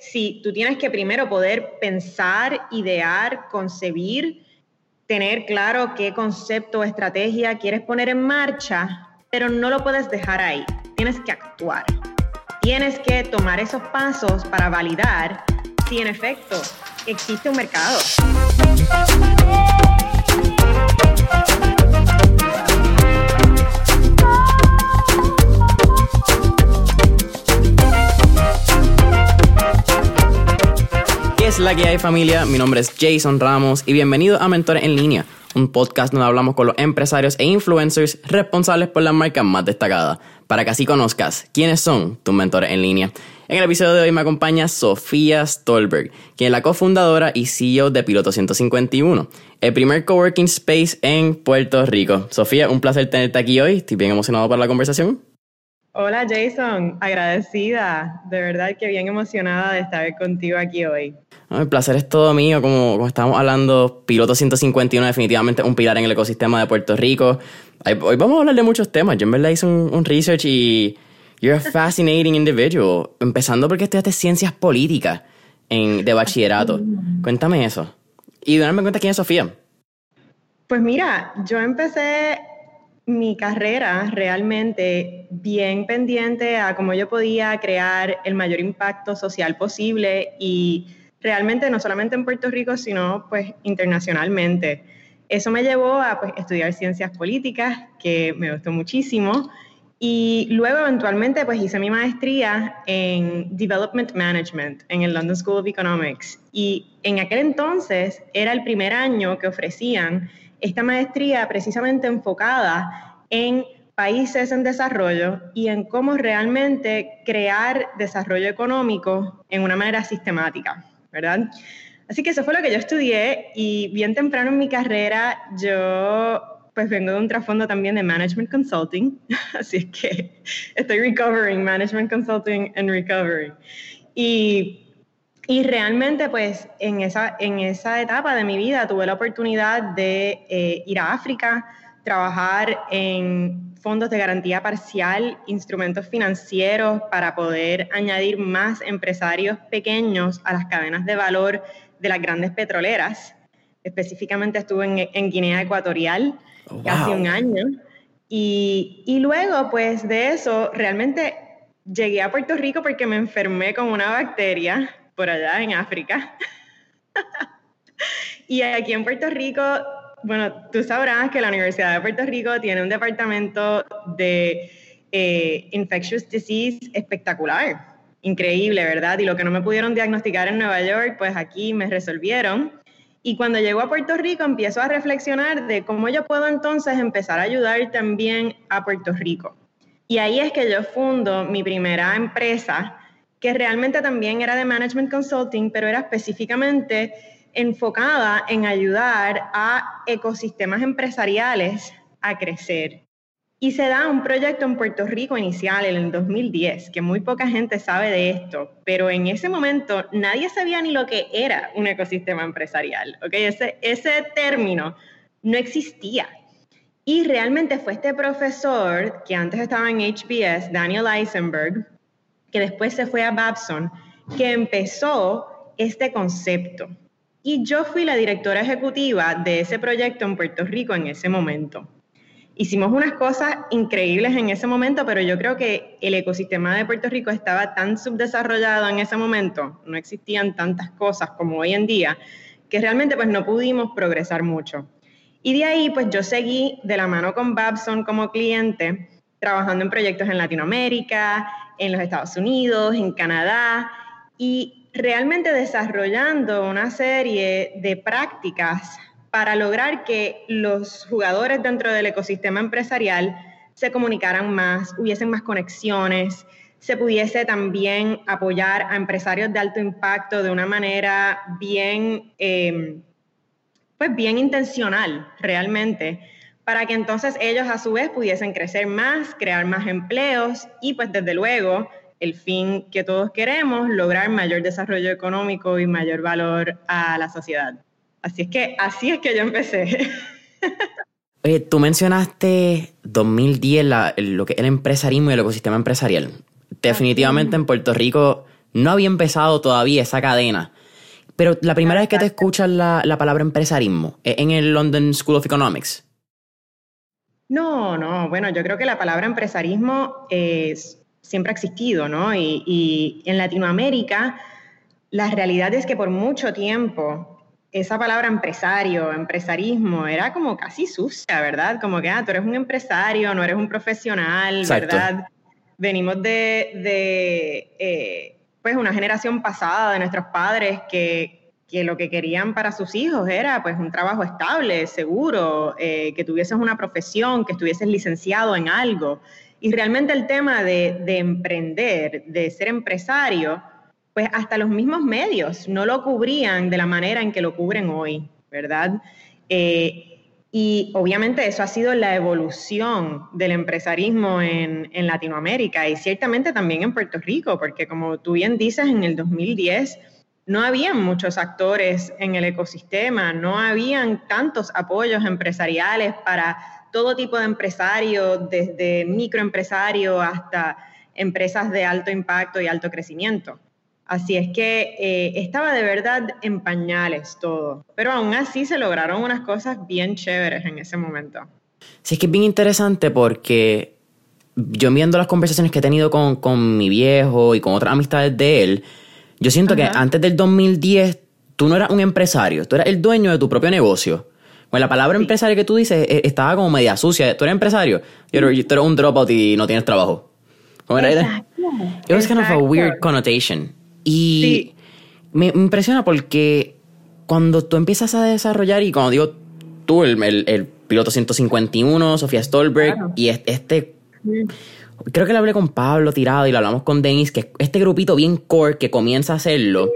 sí, tú tienes que primero poder pensar, idear, concebir, tener claro qué concepto o estrategia quieres poner en marcha, pero no lo puedes dejar ahí. Tienes que actuar. Tienes que tomar esos pasos para validar si en efecto existe un mercado. Es la que hay familia? Mi nombre es Jason Ramos y bienvenido a Mentores en Línea, un podcast donde hablamos con los empresarios e influencers responsables por las marcas más destacadas, para que así conozcas quiénes son tus mentores en línea. En el episodio de hoy me acompaña Sofía Stolberg, quien es la cofundadora y CEO de Piloto 151, el primer coworking space en Puerto Rico. Sofía, un placer tenerte aquí hoy, estoy bien emocionado por la conversación. Hola Jason, agradecida, de verdad que bien emocionada de estar contigo aquí hoy. el placer es todo mío, como, como estábamos hablando, Piloto 151 definitivamente un pilar en el ecosistema de Puerto Rico. Hoy vamos a hablar de muchos temas, yo en verdad hice un, research y you're a fascinating individual, empezando porque estudiaste ciencias políticas en, de bachillerato. Cuéntame eso. Y darme cuenta quién es Sofía. Pues mira, yo empecé mi carrera realmente bien pendiente a cómo yo podía crear el mayor impacto social posible y realmente no solamente en Puerto Rico, sino pues internacionalmente. Eso me llevó a pues, estudiar ciencias políticas, que me gustó muchísimo, y luego eventualmente pues hice mi maestría en Development Management en el London School of Economics. Y en aquel entonces era el primer año que ofrecían esta maestría precisamente enfocada en países en desarrollo y en cómo realmente crear desarrollo económico en una manera sistemática, ¿verdad? Así que eso fue lo que yo estudié y bien temprano en mi carrera yo pues vengo de un trasfondo también de Management Consulting, así es que estoy recovering, Management Consulting and Recovery. Y y realmente, pues, en esa, en esa etapa de mi vida tuve la oportunidad de eh, ir a África, trabajar en fondos de garantía parcial, instrumentos financieros para poder añadir más empresarios pequeños a las cadenas de valor de las grandes petroleras. Específicamente estuve en, Guinea Ecuatorial oh, casi un año. Y, y luego, pues, de eso, realmente llegué a Puerto Rico porque me enfermé con una bacteria por allá en África. y aquí en Puerto Rico, bueno, tú sabrás que la Universidad de Puerto Rico tiene un departamento de eh, infectious disease espectacular, increíble, ¿verdad? Y lo que no me pudieron diagnosticar en Nueva York, pues aquí me resolvieron. Y cuando llego a Puerto Rico empiezo a reflexionar de cómo yo puedo entonces empezar a ayudar también a Puerto Rico. Y ahí es que yo fundo mi primera empresa que realmente también era de Management Consulting, pero era específicamente enfocada en ayudar a ecosistemas empresariales a crecer. Y se da un proyecto en Puerto Rico inicial en el 2010, que muy poca gente sabe de esto, pero en ese momento nadie sabía ni lo que era un ecosistema empresarial. ¿okay? Ese, ese término no existía. Y realmente fue este profesor que antes estaba en HBS, Daniel Eisenberg, que después se fue a Babson, que empezó este concepto. Y yo fui la directora ejecutiva de ese proyecto en Puerto Rico en ese momento. Hicimos unas cosas increíbles en ese momento, pero yo creo que el ecosistema de Puerto Rico estaba tan subdesarrollado en ese momento, no existían tantas cosas como hoy en día, que realmente pues no pudimos progresar mucho. Y de ahí pues yo seguí de la mano con Babson como cliente, trabajando en proyectos en Latinoamérica, en los Estados Unidos, en Canadá, y realmente desarrollando una serie de prácticas para lograr que los jugadores dentro del ecosistema empresarial se comunicaran más, hubiesen más conexiones, se pudiese también apoyar a empresarios de alto impacto de una manera bien, eh, pues bien intencional realmente para que entonces ellos a su vez pudiesen crecer más, crear más empleos y pues desde luego el fin que todos queremos, lograr mayor desarrollo económico y mayor valor a la sociedad. Así es que así es que yo empecé. Oye, tú mencionaste 2010 lo que el empresarismo y el ecosistema empresarial. Definitivamente en Puerto Rico no había empezado todavía esa cadena. Pero la primera vez que te escuchas la, la palabra empresarismo, ¿es en el London School of Economics? No, no, bueno, yo creo que la palabra empresarismo es, siempre ha existido, ¿no? Y, y en Latinoamérica, la realidad es que por mucho tiempo esa palabra empresario, empresarismo, era como casi sucia, ¿verdad? Como que, ah, tú eres un empresario, no eres un profesional, ¿verdad? Venimos de, de eh, pues, una generación pasada de nuestros padres que, que, lo que querían para sus hijos era, pues, un trabajo estable, seguro, eh, que tuvieses una profesión, que estuvieses licenciado en algo. Y realmente el tema de, de emprender, de ser empresario, pues hasta los mismos medios no lo cubrían de la manera en que lo cubren hoy, ¿verdad? Eh, y obviamente eso ha sido la evolución del empresarismo en, en, Latinoamérica y ciertamente también en Puerto Rico, porque como tú bien dices, en el 2010 no habían muchos actores en el ecosistema, no habían tantos apoyos empresariales para todo tipo de empresarios, desde microempresarios hasta empresas de alto impacto y alto crecimiento. Así es que eh, estaba de verdad en pañales todo, pero aún así se lograron unas cosas bien chéveres en ese momento. Sí, es que es bien interesante porque yo viendo las conversaciones que he tenido con, con mi viejo y con otras amistades de él, yo siento que antes del 2010 tú no eras un empresario, tú eras el dueño de tu propio negocio. Bueno, la palabra empresario que tú dices eh, estaba como media sucia. Tú eres empresario, tú eres un dropout y no tienes trabajo. ¿Cómo era? Exacto. It was kind of a weird connotation. Y me, impresiona porque cuando tú empiezas a desarrollar, y cuando digo tú, el, el, piloto 151, Sofía Stolberg, y este, creo que le hablé con Pablo Tirado y lo hablamos con Denis, que este grupito bien core que comienza a hacerlo.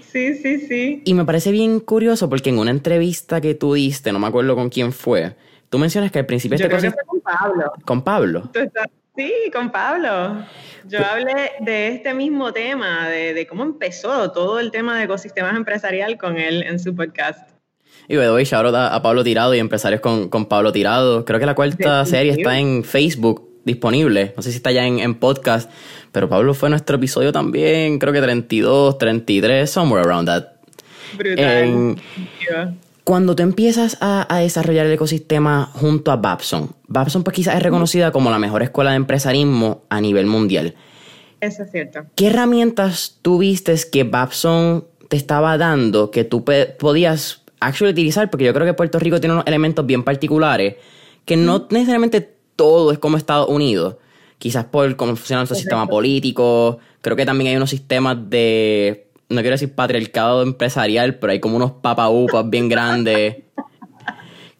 Sí, sí, sí. Y me parece bien curioso porque en una entrevista que tú diste, no me acuerdo con quién fue, tú mencionas que al principio... Yo este con Pablo. Con Pablo. Sí, con Pablo. Yo hablé de este mismo tema, de, cómo empezó todo el tema de ecosistemas empresarial con él en su podcast. Y hoy shout a, a Pablo Tirado y empresarios con, Pablo Tirado. Creo que la cuarta serie está en Facebook disponible. No sé si está ya en, podcast, pero Pablo fue nuestro episodio también, creo que 32, 33, somewhere around that. Brutal cuando tú empiezas a, desarrollar el ecosistema junto a Babson, Babson pues quizás es reconocida como la mejor escuela de empresarismo a nivel mundial. Eso es cierto. ¿Qué herramientas tú viste que Babson te estaba dando que tú podías actually utilizar? Porque yo creo que Puerto Rico tiene unos elementos bien particulares que no necesariamente todo es como Estados Unidos. Quizás por cómo funciona nuestro sistema político. Creo que también hay unos sistemas de no quiero decir patriarcado empresarial, pero hay como unos papaupas bien grandes.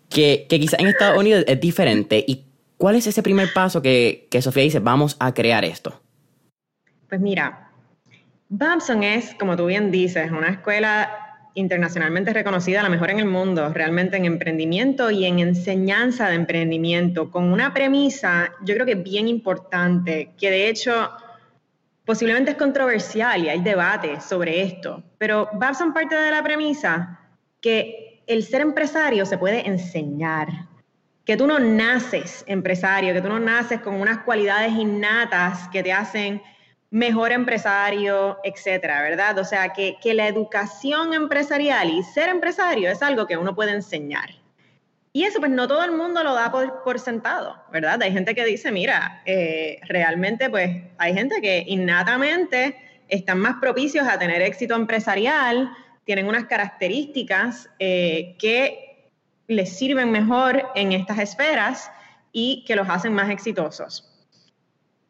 Que, que quizás en Estados Unidos es diferente. ¿Y cuál es ese primer paso que, que Sofía dice, vamos a crear esto? Pues mira, Babson es, como tú bien dices, una escuela internacionalmente reconocida, la mejor en el mundo, realmente en emprendimiento y en enseñanza de emprendimiento, con una premisa, yo creo que bien importante, que de hecho Posiblemente es controversial y hay debate sobre esto, pero Babson parte de la premisa que el ser empresario se puede enseñar, que tú no naces empresario, que tú no naces con unas cualidades innatas que te hacen mejor empresario, etcétera, ¿verdad? O sea, que, que la educación empresarial y ser empresario es algo que uno puede enseñar. Y eso, pues no todo el mundo lo da por, sentado, ¿verdad? Hay gente que dice, mira, eh, realmente, pues hay gente que innatamente están más propicios a tener éxito empresarial, tienen unas características eh, que les sirven mejor en estas esferas y que los hacen más exitosos.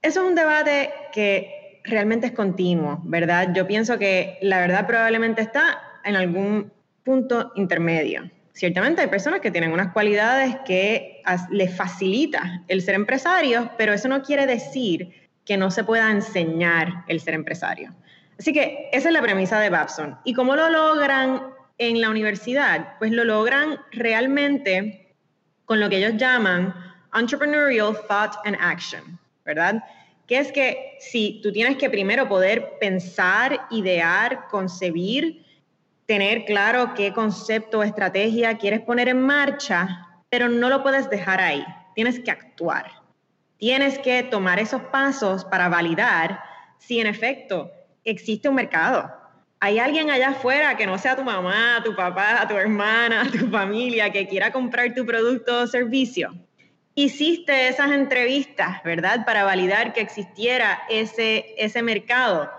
Eso es un debate que realmente es continuo, ¿verdad? Yo pienso que la verdad probablemente está en algún punto intermedio. Ciertamente hay personas que tienen unas cualidades que les facilita el ser empresario, pero eso no quiere decir que no se pueda enseñar el ser empresario. Así que esa es la premisa de Babson. ¿Y cómo lo logran en la universidad? Pues lo logran realmente con lo que ellos llaman Entrepreneurial Thought and Action, ¿verdad? Que es que si tú tienes que primero poder pensar, idear, concebir, tener claro qué concepto o estrategia quieres poner en marcha, pero no lo puedes dejar ahí. Tienes que actuar. Tienes que tomar esos pasos para validar si en efecto existe un mercado. Hay alguien allá afuera que no sea tu mamá, tu papá, tu hermana, tu familia, que quiera comprar tu producto o servicio. Hiciste esas entrevistas, ¿verdad? Para validar que existiera ese, ese mercado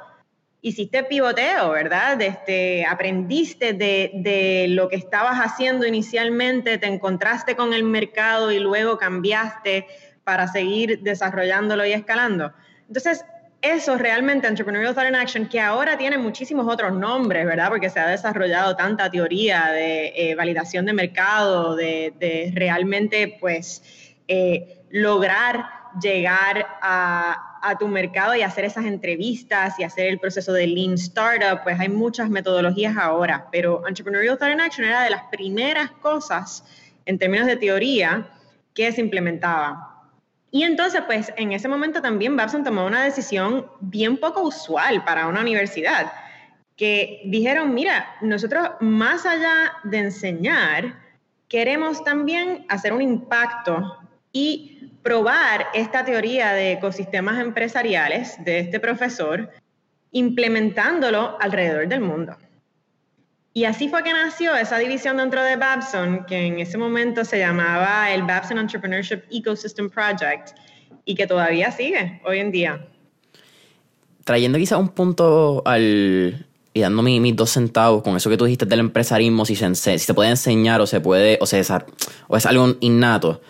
hiciste pivoteo, ¿verdad? Este, aprendiste de, de, lo que estabas haciendo inicialmente, te encontraste con el mercado y luego cambiaste para seguir desarrollándolo y escalando. Entonces, eso realmente, Entrepreneurial Thought in Action, que ahora tiene muchísimos otros nombres, ¿verdad? Porque se ha desarrollado tanta teoría de eh, validación de mercado, de, de realmente, pues, eh, lograr llegar a, tu mercado y hacer esas entrevistas y hacer el proceso de Lean Startup, pues hay muchas metodologías ahora, pero Entrepreneurial Thought in Action era de las primeras cosas en términos de teoría que se implementaba. Y entonces, pues en ese momento también Babson tomó una decisión bien poco usual para una universidad, que dijeron, mira, nosotros más allá de enseñar, queremos también hacer un impacto y probar esta teoría de ecosistemas empresariales de este profesor, implementándolo alrededor del mundo. Y así fue que nació esa división dentro de Babson, que en ese momento se llamaba el Babson Entrepreneurship Ecosystem Project y que todavía sigue hoy en día. Trayendo quizá un punto al, y dando mis, dos centavos con eso que tú dijiste del empresarismo, si se, si se puede enseñar o se puede, o, se, o es algo innato.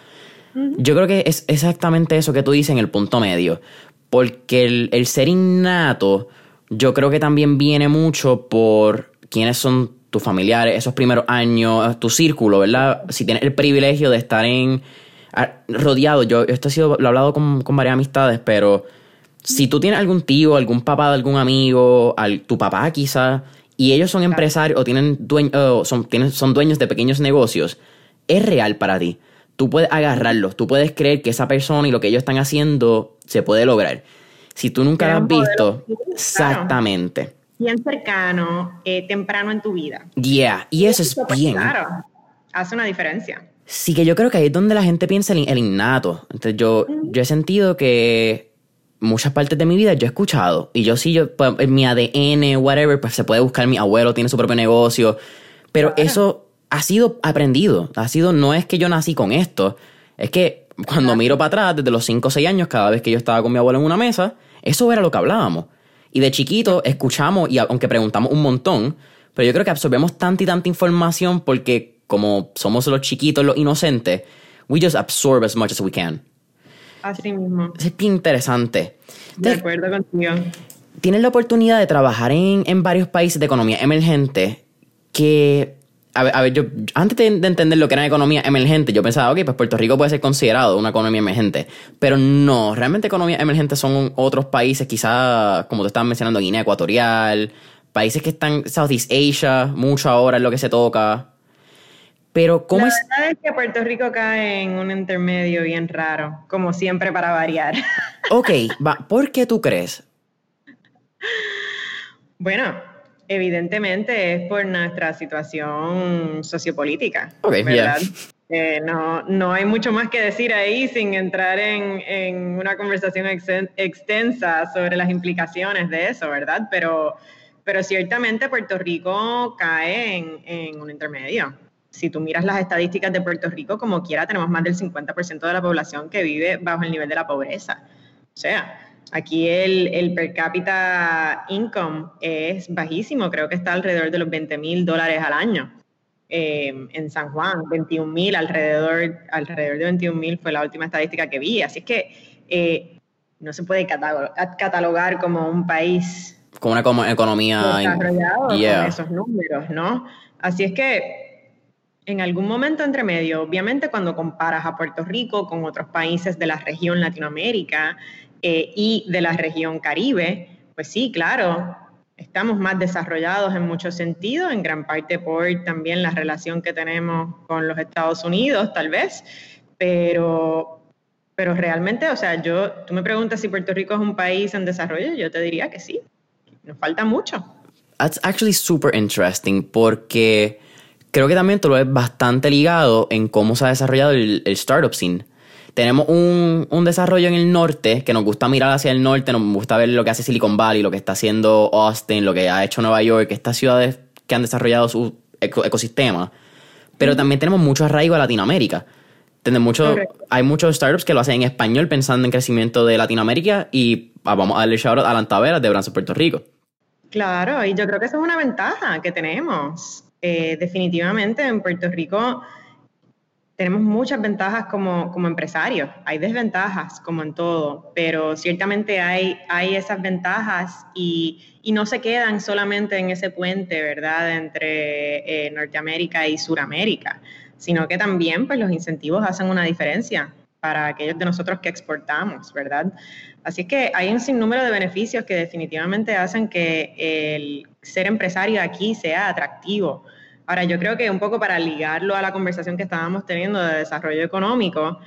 Yo creo que es exactamente eso que tú dices en el punto medio. Porque el, ser innato, yo creo que también viene mucho por quiénes son tus familiares, esos primeros años, tu círculo, ¿verdad? Si tienes el privilegio de estar en rodeado, yo esto ha sido, lo he hablado con, varias amistades, pero si tú tienes algún tío, algún papá de algún amigo, tu papá quizá, y ellos son empresarios o tienen son, tienen, son dueños de pequeños negocios, es real para ti tú puedes agarrarlos, tú puedes creer que esa persona y lo que ellos están haciendo se puede lograr. Si tú nunca lo has visto, exactamente. Bien cercano, eh, temprano en tu vida. Yeah, y eso es bien. Claro, hace una diferencia. Sí, que yo creo que ahí es donde la gente piensa el, el innato. Entonces yo, yo he sentido que muchas partes de mi vida yo he escuchado. Y yo sí, yo, pues, en mi ADN, whatever, pues se puede buscar. Mi abuelo tiene su propio negocio. Pero eso ha sido aprendido. Ha sido, no es que yo nací con esto, es que cuando miro para atrás, desde los 5 o 6 años, cada vez que yo estaba con mi abuelo en una mesa, eso era lo que hablábamos. Y de chiquito escuchamos, y aunque preguntamos un montón, pero yo creo que absorbemos tanta y tanta información porque como somos los chiquitos, los inocentes, we just absorb as much as we can. Así mismo. Es bien interesante. De acuerdo contigo. Tienes la oportunidad de trabajar en, en varios países de economía emergente que a ver, yo antes de, entender lo que era economía emergente, yo pensaba, ok, pues Puerto Rico puede ser considerado una economía emergente. Pero no, realmente economías emergentes son otros países, quizás, como te estabas mencionando, Guinea Ecuatorial, países que están, Southeast Asia, mucho ahora es lo que se toca. Pero, ¿cómo la es? Verdad es que Puerto Rico cae en un intermedio bien raro, como siempre para variar. Ok, va, ¿por qué tú crees? Bueno, Evidentemente es por nuestra situación sociopolítica, ¿verdad? Eh, no, no hay mucho más que decir ahí sin entrar en, en una conversación extensa sobre las implicaciones de eso, ¿verdad? Pero, pero ciertamente Puerto Rico cae en, en un intermedio. Si tú miras las estadísticas de Puerto Rico, como quiera, tenemos más del 50% de la población que vive bajo el nivel de la pobreza. O sea, Aquí el, el, per cápita income es bajísimo, creo que está alrededor de los 20 mil dólares al año. Eh, en San Juan, 21 mil, alrededor, alrededor de 21 mil fue la última estadística que vi. Así que eh, no se puede catalogar como un país como una economía desarrollado con esos números, ¿no? Así es que en algún momento entre medio, obviamente cuando comparas a Puerto Rico con otros países de la región Latinoamérica, eh, y de la región Caribe, pues sí, claro, estamos más desarrollados en muchos sentidos, en gran parte por también la relación que tenemos con los Estados Unidos, tal vez, pero, pero realmente, o sea, yo, tú me preguntas si Puerto Rico es un país en desarrollo, yo te diría que sí, nos falta mucho. That's actually super interesting porque creo que también tú lo ves bastante ligado en cómo se ha desarrollado el, el startup scene tenemos un, un, desarrollo en el norte que nos gusta mirar hacia el norte, nos gusta ver lo que hace Silicon Valley, lo que está haciendo Austin, lo que ha hecho Nueva York, estas ciudades que han desarrollado su ecosistema. Pero también tenemos mucho arraigo a Latinoamérica. mucho, hay muchos startups que lo hacen en español pensando en crecimiento de Latinoamérica y ah, vamos a darle shout out a Lantaveras de Branson, Puerto Rico. Claro, y yo creo que esa es una ventaja que tenemos. Eh, definitivamente en Puerto Rico tenemos muchas ventajas como, como, empresarios, hay desventajas como en todo, pero ciertamente hay, hay esas ventajas y, y no se quedan solamente en ese puente, ¿verdad?, entre eh, Norteamérica y Suramérica, sino que también pues, los incentivos hacen una diferencia para aquellos de nosotros que exportamos, ¿verdad? Así que hay un sinnúmero de beneficios que definitivamente hacen que el ser empresario aquí sea atractivo Ahora, yo creo que un poco para ligarlo a la conversación que estábamos teniendo de desarrollo económico,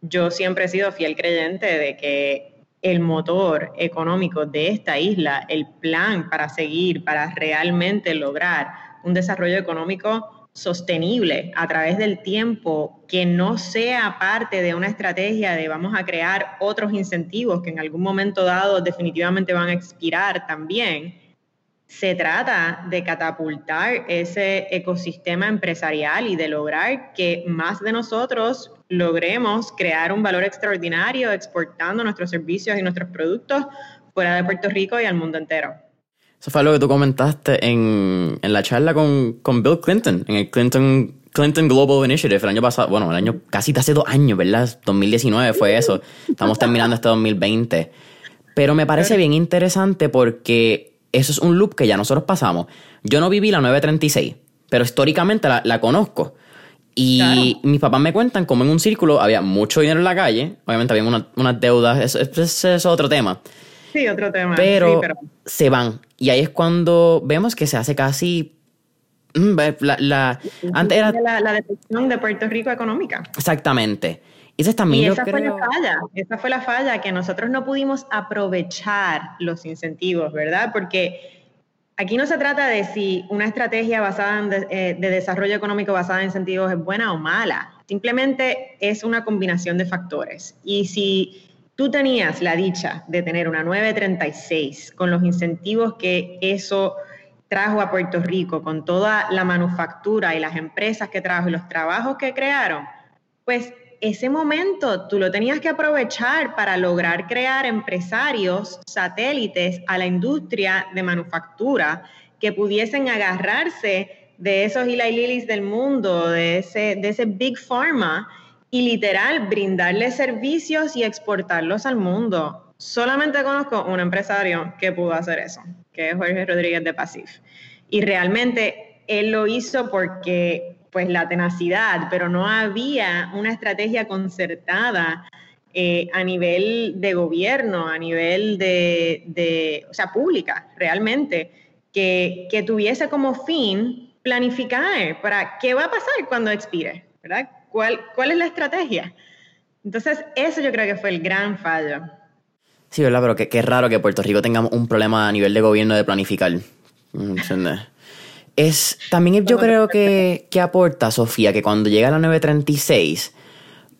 yo siempre he sido fiel creyente de que el motor económico de esta isla, el plan para seguir, para realmente lograr un desarrollo económico sostenible a través del tiempo, que no sea parte de una estrategia de vamos a crear otros incentivos que en algún momento dado definitivamente van a expirar también, se trata de catapultar ese ecosistema empresarial y de lograr que más de nosotros logremos crear un valor extraordinario exportando nuestros servicios y nuestros productos fuera de Puerto Rico y al mundo entero. Eso fue lo que tú comentaste en, la charla con, Bill Clinton, en el Clinton, Clinton Global Initiative el año pasado, bueno, el año casi hace dos años, ¿verdad? 2019 fue eso. Estamos terminando este 2020. Pero me parece bien interesante porque eso es un loop que ya nosotros pasamos. Yo no viví la 936, pero históricamente la, conozco. Y mis papás me cuentan como en un círculo había mucho dinero en la calle, obviamente había unas deudas, eso, es otro tema. Sí, otro tema. Pero, se van. Y ahí es cuando vemos que se hace casi... Mm, la, antes era... La, la depresión de Puerto Rico económica. Exactamente. Y esa fue la falla, esa fue la falla, que nosotros no pudimos aprovechar los incentivos, ¿verdad? Porque aquí no se trata de si una estrategia basada en eh, de, desarrollo económico basada en incentivos es buena o mala, simplemente es una combinación de factores. Y si tú tenías la dicha de tener una 936 con los incentivos que eso trajo a Puerto Rico, con toda la manufactura y las empresas que trajo y los trabajos que crearon, pues ese momento tú lo tenías que aprovechar para lograr crear empresarios satélites a la industria de manufactura que pudiesen agarrarse de esos Eli Lillis del mundo, de ese, de ese Big Pharma, y literal brindarles servicios y exportarlos al mundo. Solamente conozco un empresario que pudo hacer eso, que es Jorge Rodríguez de Pasif. Y realmente él lo hizo porque pues la tenacidad, pero no había una estrategia concertada eh, a nivel de gobierno, a nivel de, o sea, pública, realmente, que, tuviese como fin planificar para qué va a pasar cuando expire, ¿verdad? ¿Cuál, cuál es la estrategia? Entonces, eso yo creo que fue el gran fallo. Sí, ¿verdad? Pero qué, raro que Puerto Rico tengamos un problema a nivel de gobierno de planificar. ¿Entiendes? Es, también yo creo que, que aporta, Sofía, que cuando llega la 936,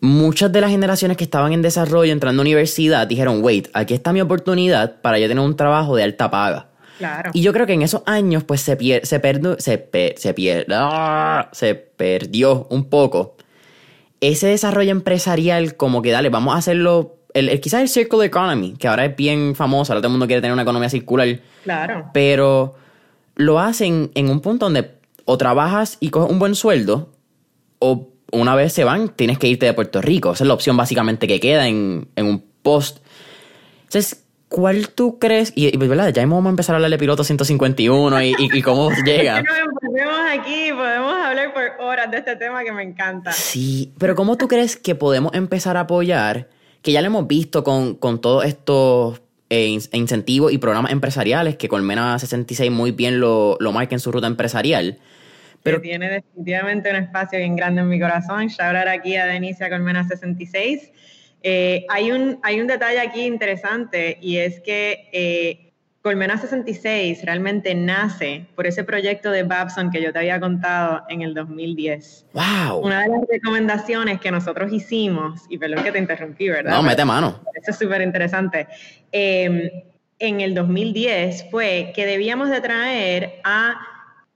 muchas de las generaciones que estaban en desarrollo entrando a universidad dijeron, wait, aquí está mi oportunidad para yo tener un trabajo de alta paga. Claro. Y yo creo que en esos años, pues se, pier se, se, se, ¡ah! se perdió un poco ese desarrollo empresarial, como que dale, vamos a hacerlo. El, quizás el Circular Economy, que ahora es bien famoso, ahora todo el mundo quiere tener una economía circular. Claro. Pero lo hacen en un punto donde o trabajas y coges un buen sueldo, o una vez se van, tienes que irte de Puerto Rico. Esa es la opción básicamente que queda en, un post. Entonces, ¿cuál tú crees? Y, ¿verdad? Ya vamos a empezar a hablar de piloto 151 y, y, cómo llega. Podemos aquí, podemos hablar por horas de este tema que me encanta. Sí, pero ¿cómo tú crees que podemos empezar a apoyar? Que ya lo hemos visto con, con todos estos e, e incentivos y programas empresariales que Colmena 66 muy bien lo, lo marca en su ruta empresarial. Pero tiene definitivamente un espacio bien grande en mi corazón. Shout aquí a Denicia Colmena 66. Eh, hay, un, hay un detalle aquí interesante y es que eh, Colmena 66 realmente nace por ese proyecto de Babson que yo te había contado en el 2010. ¡Wow! Una de las recomendaciones que nosotros hicimos, y perdón que te interrumpí, ¿verdad? No, mete mano. Eso es súper interesante. Em, en el 2010 fue que debíamos de traer a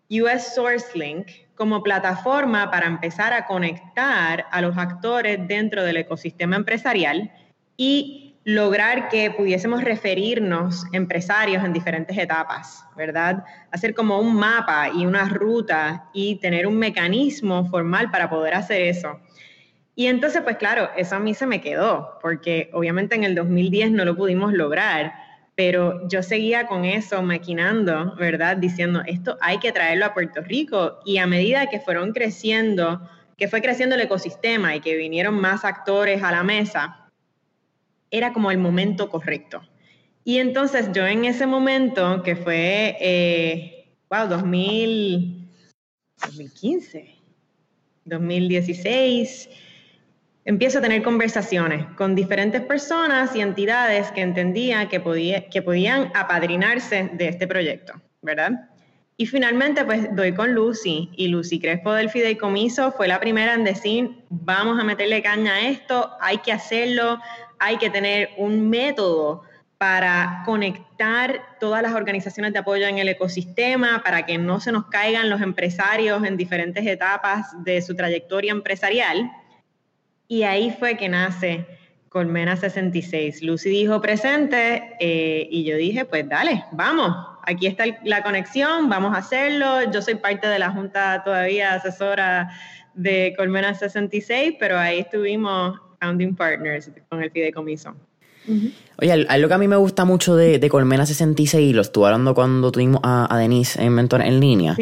US SourceLink como plataforma para empezar a conectar a los actores dentro del ecosistema empresarial y lograr que pudiésemos referirnos empresarios en diferentes etapas, ¿verdad? Hacer como un mapa y una ruta y tener un mecanismo formal para poder hacer eso. Y entonces, pues claro, eso a mí se me quedó, porque obviamente en el 2010 no lo pudimos lograr, pero yo seguía con eso maquinando, ¿verdad? Diciendo, esto hay que traerlo a Puerto Rico y a medida que fueron creciendo, que fue creciendo el ecosistema y que vinieron más actores a la mesa, era como el momento correcto. Y entonces yo en ese momento, que fue, eh, wow, 2015, 2016, empiezo a tener conversaciones con diferentes personas y entidades que entendía que, podía, que podían apadrinarse de este proyecto, ¿verdad? Y finalmente, pues doy con Lucy y Lucy Crespo del Fideicomiso fue la primera en decir, vamos a meterle caña a esto, hay que hacerlo, hay que tener un método para conectar todas las organizaciones de apoyo en el ecosistema, para que no se nos caigan los empresarios en diferentes etapas de su trayectoria empresarial. Y ahí fue que nace Colmena 66. Lucy dijo presente eh, y yo dije, pues dale, vamos, aquí está la conexión, vamos a hacerlo. Yo soy parte de la junta todavía asesora de Colmena 66, pero ahí estuvimos founding partners con el fideicomiso. Oye, algo que a mí me gusta mucho de, Colmena 66, lo estuve hablando cuando tuvimos a, Denise en Mentor en línea,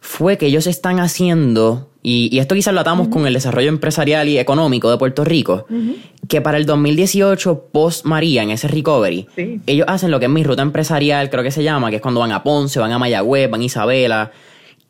fue que ellos están haciendo, y, esto quizás lo atamos con el desarrollo empresarial y económico de Puerto Rico, que para el 2018, post María, en ese recovery, ellos hacen lo que es mi ruta empresarial, creo que se llama, que es cuando van a Ponce, van a Mayagüez, van a Isabela,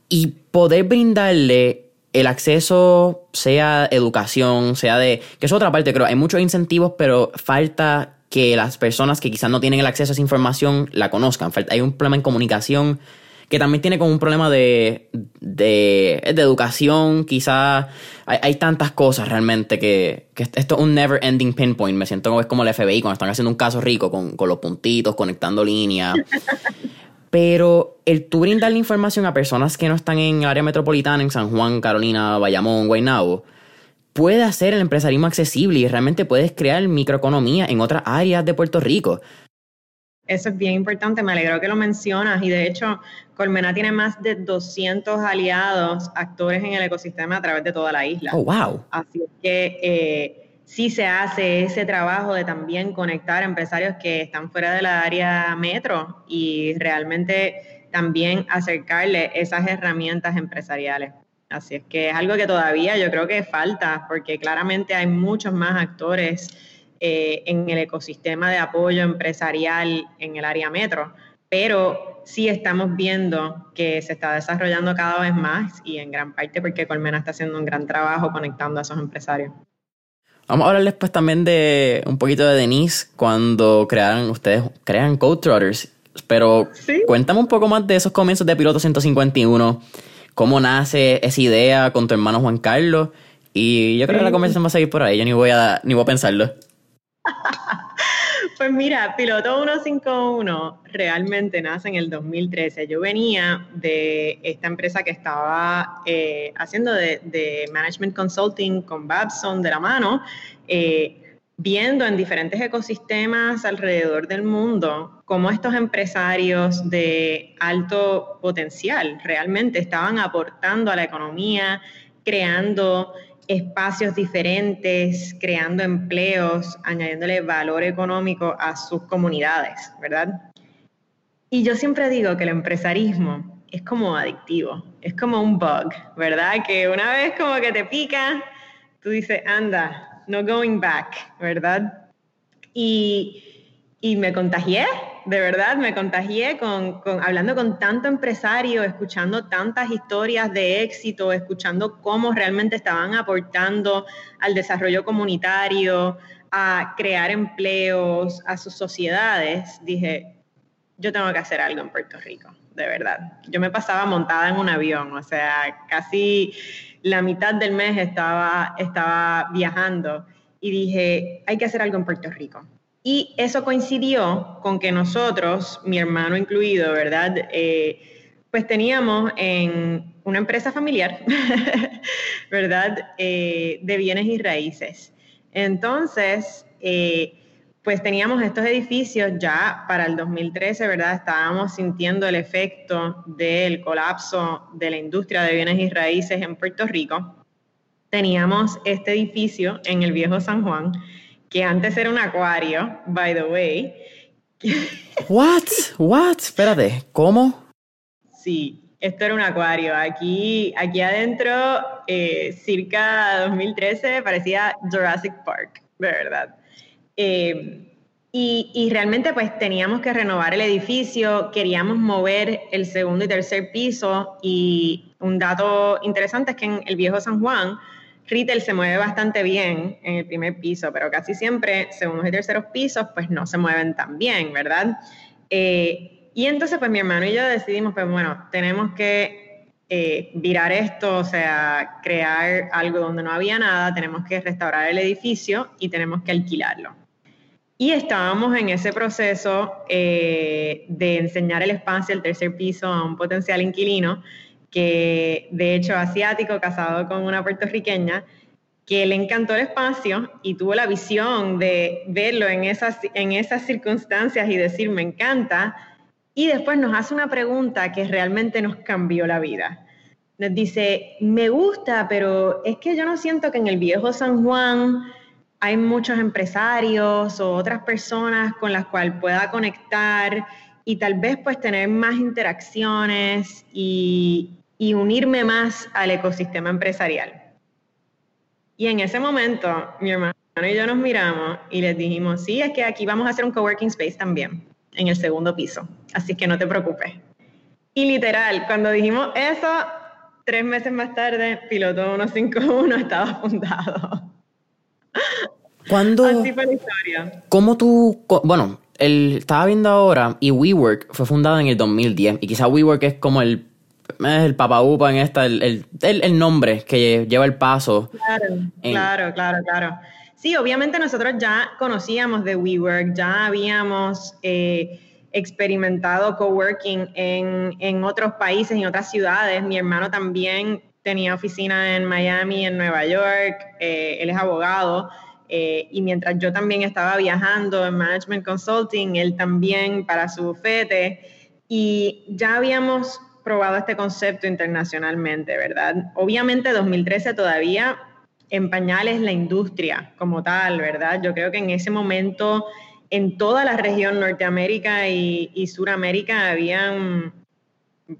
y poder brindarle el acceso, sea educación, sea de. que es otra parte, creo. Hay muchos incentivos, pero falta que las personas que quizás no tienen el acceso a esa información la conozcan. Falta, hay un problema en comunicación que también tiene como un problema de, de, de educación, quizás hay, tantas cosas realmente que, que, esto es un never ending pinpoint, me siento como es como el FBI cuando están haciendo un caso rico con, con los puntitos, conectando líneas. Pero el tú brindar la información a personas que no están en área metropolitana, en San Juan, Carolina, Bayamón, Guaynabo, puede hacer el empresarismo accesible y realmente puedes crear microeconomía en otras áreas de Puerto Rico. Eso es bien importante, me alegro que lo mencionas y de hecho Colmena tiene más de 200 aliados, actores en el ecosistema a través de toda la isla. Oh, wow. Así que eh, sí se hace ese trabajo de también conectar empresarios que están fuera de la área metro y realmente también acercarle esas herramientas empresariales. Así es que es algo que todavía yo creo que falta, porque claramente hay muchos más actores eh, en el ecosistema de apoyo empresarial en el área metro, pero sí estamos viendo que se está desarrollando cada vez más y en gran parte porque Colmena está haciendo un gran trabajo conectando a esos empresarios. Vamos a hablarles pues también de un poquito de Denise cuando crearon, ustedes crean Code Trotters. Pero cuéntame un poco más de esos comienzos de Piloto 151. ¿Cómo nace esa idea con tu hermano Juan Carlos? Y yo creo que la conversación va a seguir por ahí. Yo ni voy a, ni voy a pensarlo. Pues mira, Piloto 151 realmente nace en el 2013. Yo venía de esta empresa que estaba eh, haciendo de, management consulting con Babson de la mano, eh, viendo en diferentes ecosistemas alrededor del mundo cómo estos empresarios de alto potencial realmente estaban aportando a la economía, creando espacios diferentes, creando empleos, añadiéndole valor económico a sus comunidades, ¿verdad? Y yo siempre digo que el empresarismo es como adictivo, es como un bug, ¿verdad? Que una vez como que te pica, tú dices, anda, no going back, ¿verdad? Y, y me contagié, de verdad, me contagié con, hablando con tanto empresario, escuchando tantas historias de éxito, escuchando cómo realmente estaban aportando al desarrollo comunitario, a crear empleos, a sus sociedades. Dije, yo tengo que hacer algo en Puerto Rico, de verdad. Yo me pasaba montada en un avión, o sea, casi la mitad del mes estaba, estaba viajando y dije, hay que hacer algo en Puerto Rico. Y eso coincidió con que nosotros, mi hermano incluido, ¿verdad? Eh, pues teníamos en una empresa familiar, ¿verdad? Eh, de bienes y raíces. Entonces, eh, pues teníamos estos edificios ya para el 2013, ¿verdad? Estábamos sintiendo el efecto del colapso de la industria de bienes y raíces en Puerto Rico. Teníamos este edificio en el viejo San Juan, que antes era un acuario, by the way. What? What? Espérate, ¿cómo? Sí, esto era un acuario. Aquí, aquí adentro, eh, circa 2013, parecía Jurassic Park, de verdad. Eh, y, realmente pues teníamos que renovar el edificio, queríamos mover el segundo y tercer piso y un dato interesante es que en el viejo San Juan, retail se mueve bastante bien en el primer piso, pero casi siempre segundos y terceros pisos pues no se mueven tan bien, ¿verdad? Eh, y entonces pues mi hermano y yo decidimos pues bueno, tenemos que eh, virar esto, o sea, crear algo donde no había nada, tenemos que restaurar el edificio y tenemos que alquilarlo. Y estábamos en ese proceso eh, de enseñar el espacio, el tercer piso, a un potencial inquilino, que de hecho asiático, casado con una puertorriqueña, que le encantó el espacio y tuvo la visión de verlo en esas, en esas circunstancias y decir, me encanta. Y después nos hace una pregunta que realmente nos cambió la vida. Nos dice, me gusta, pero es que yo no siento que en el viejo San Juan hay muchos empresarios o otras personas con las cuales pueda conectar y tal vez pues tener más interacciones y, unirme más al ecosistema empresarial. Y en ese momento mi hermano y yo nos miramos y les dijimos, sí, es que aquí vamos a hacer un coworking space también, en el segundo piso, así que no te preocupes. Y literal, cuando dijimos eso, tres meses más tarde, Piloto 151 estaba fundado. ¿Cuándo? Así fue la historia. ¿Cómo tú.? Bueno, el, estaba viendo ahora y WeWork fue fundado en el 2010. Y quizá WeWork es como el. Es el papaupa en esta, el, el, el, nombre que lleva el paso. Claro, claro, claro, claro. Sí, obviamente nosotros ya conocíamos de WeWork, ya habíamos eh, experimentado coworking en, en otros países, en otras ciudades. Mi hermano también tenía oficina en Miami, en Nueva York, eh, él es abogado. Eh, y mientras yo también estaba viajando en Management Consulting, él también para su bufete, y ya habíamos probado este concepto internacionalmente, ¿verdad? Obviamente 2013 todavía en pañales la industria como tal, ¿verdad? Yo creo que en ese momento en toda la región Norteamérica y, y Suramérica habían,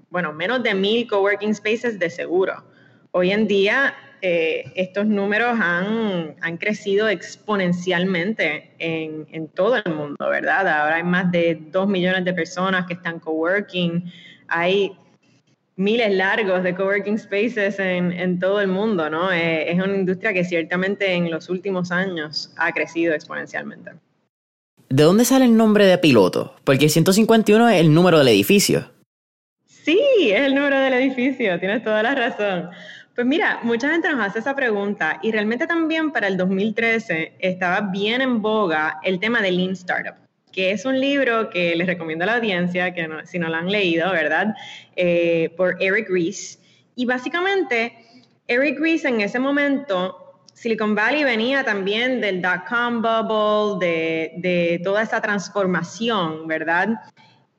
bueno, menos de mil coworking spaces de seguro. Hoy en día eh, estos números han, crecido exponencialmente en, todo el mundo, ¿verdad? Ahora hay más de dos millones de personas que están coworking, hay miles largos de coworking spaces en, todo el mundo, ¿no? Eh, es una industria que ciertamente en los últimos años ha crecido exponencialmente. ¿De dónde sale el nombre de piloto? Porque 151 es el número del edificio. Sí, es el número del edificio, tienes toda la razón. Pues mira, mucha gente nos hace esa pregunta y realmente también para el 2013 estaba bien en boga el tema de Lean Startup, que es un libro que les recomiendo a la audiencia, que si no lo han leído, ¿verdad? Eh, por Eric Ries. Y básicamente, Eric Ries en ese momento, Silicon Valley venía también del dot-com bubble, de, de toda esa transformación, ¿verdad?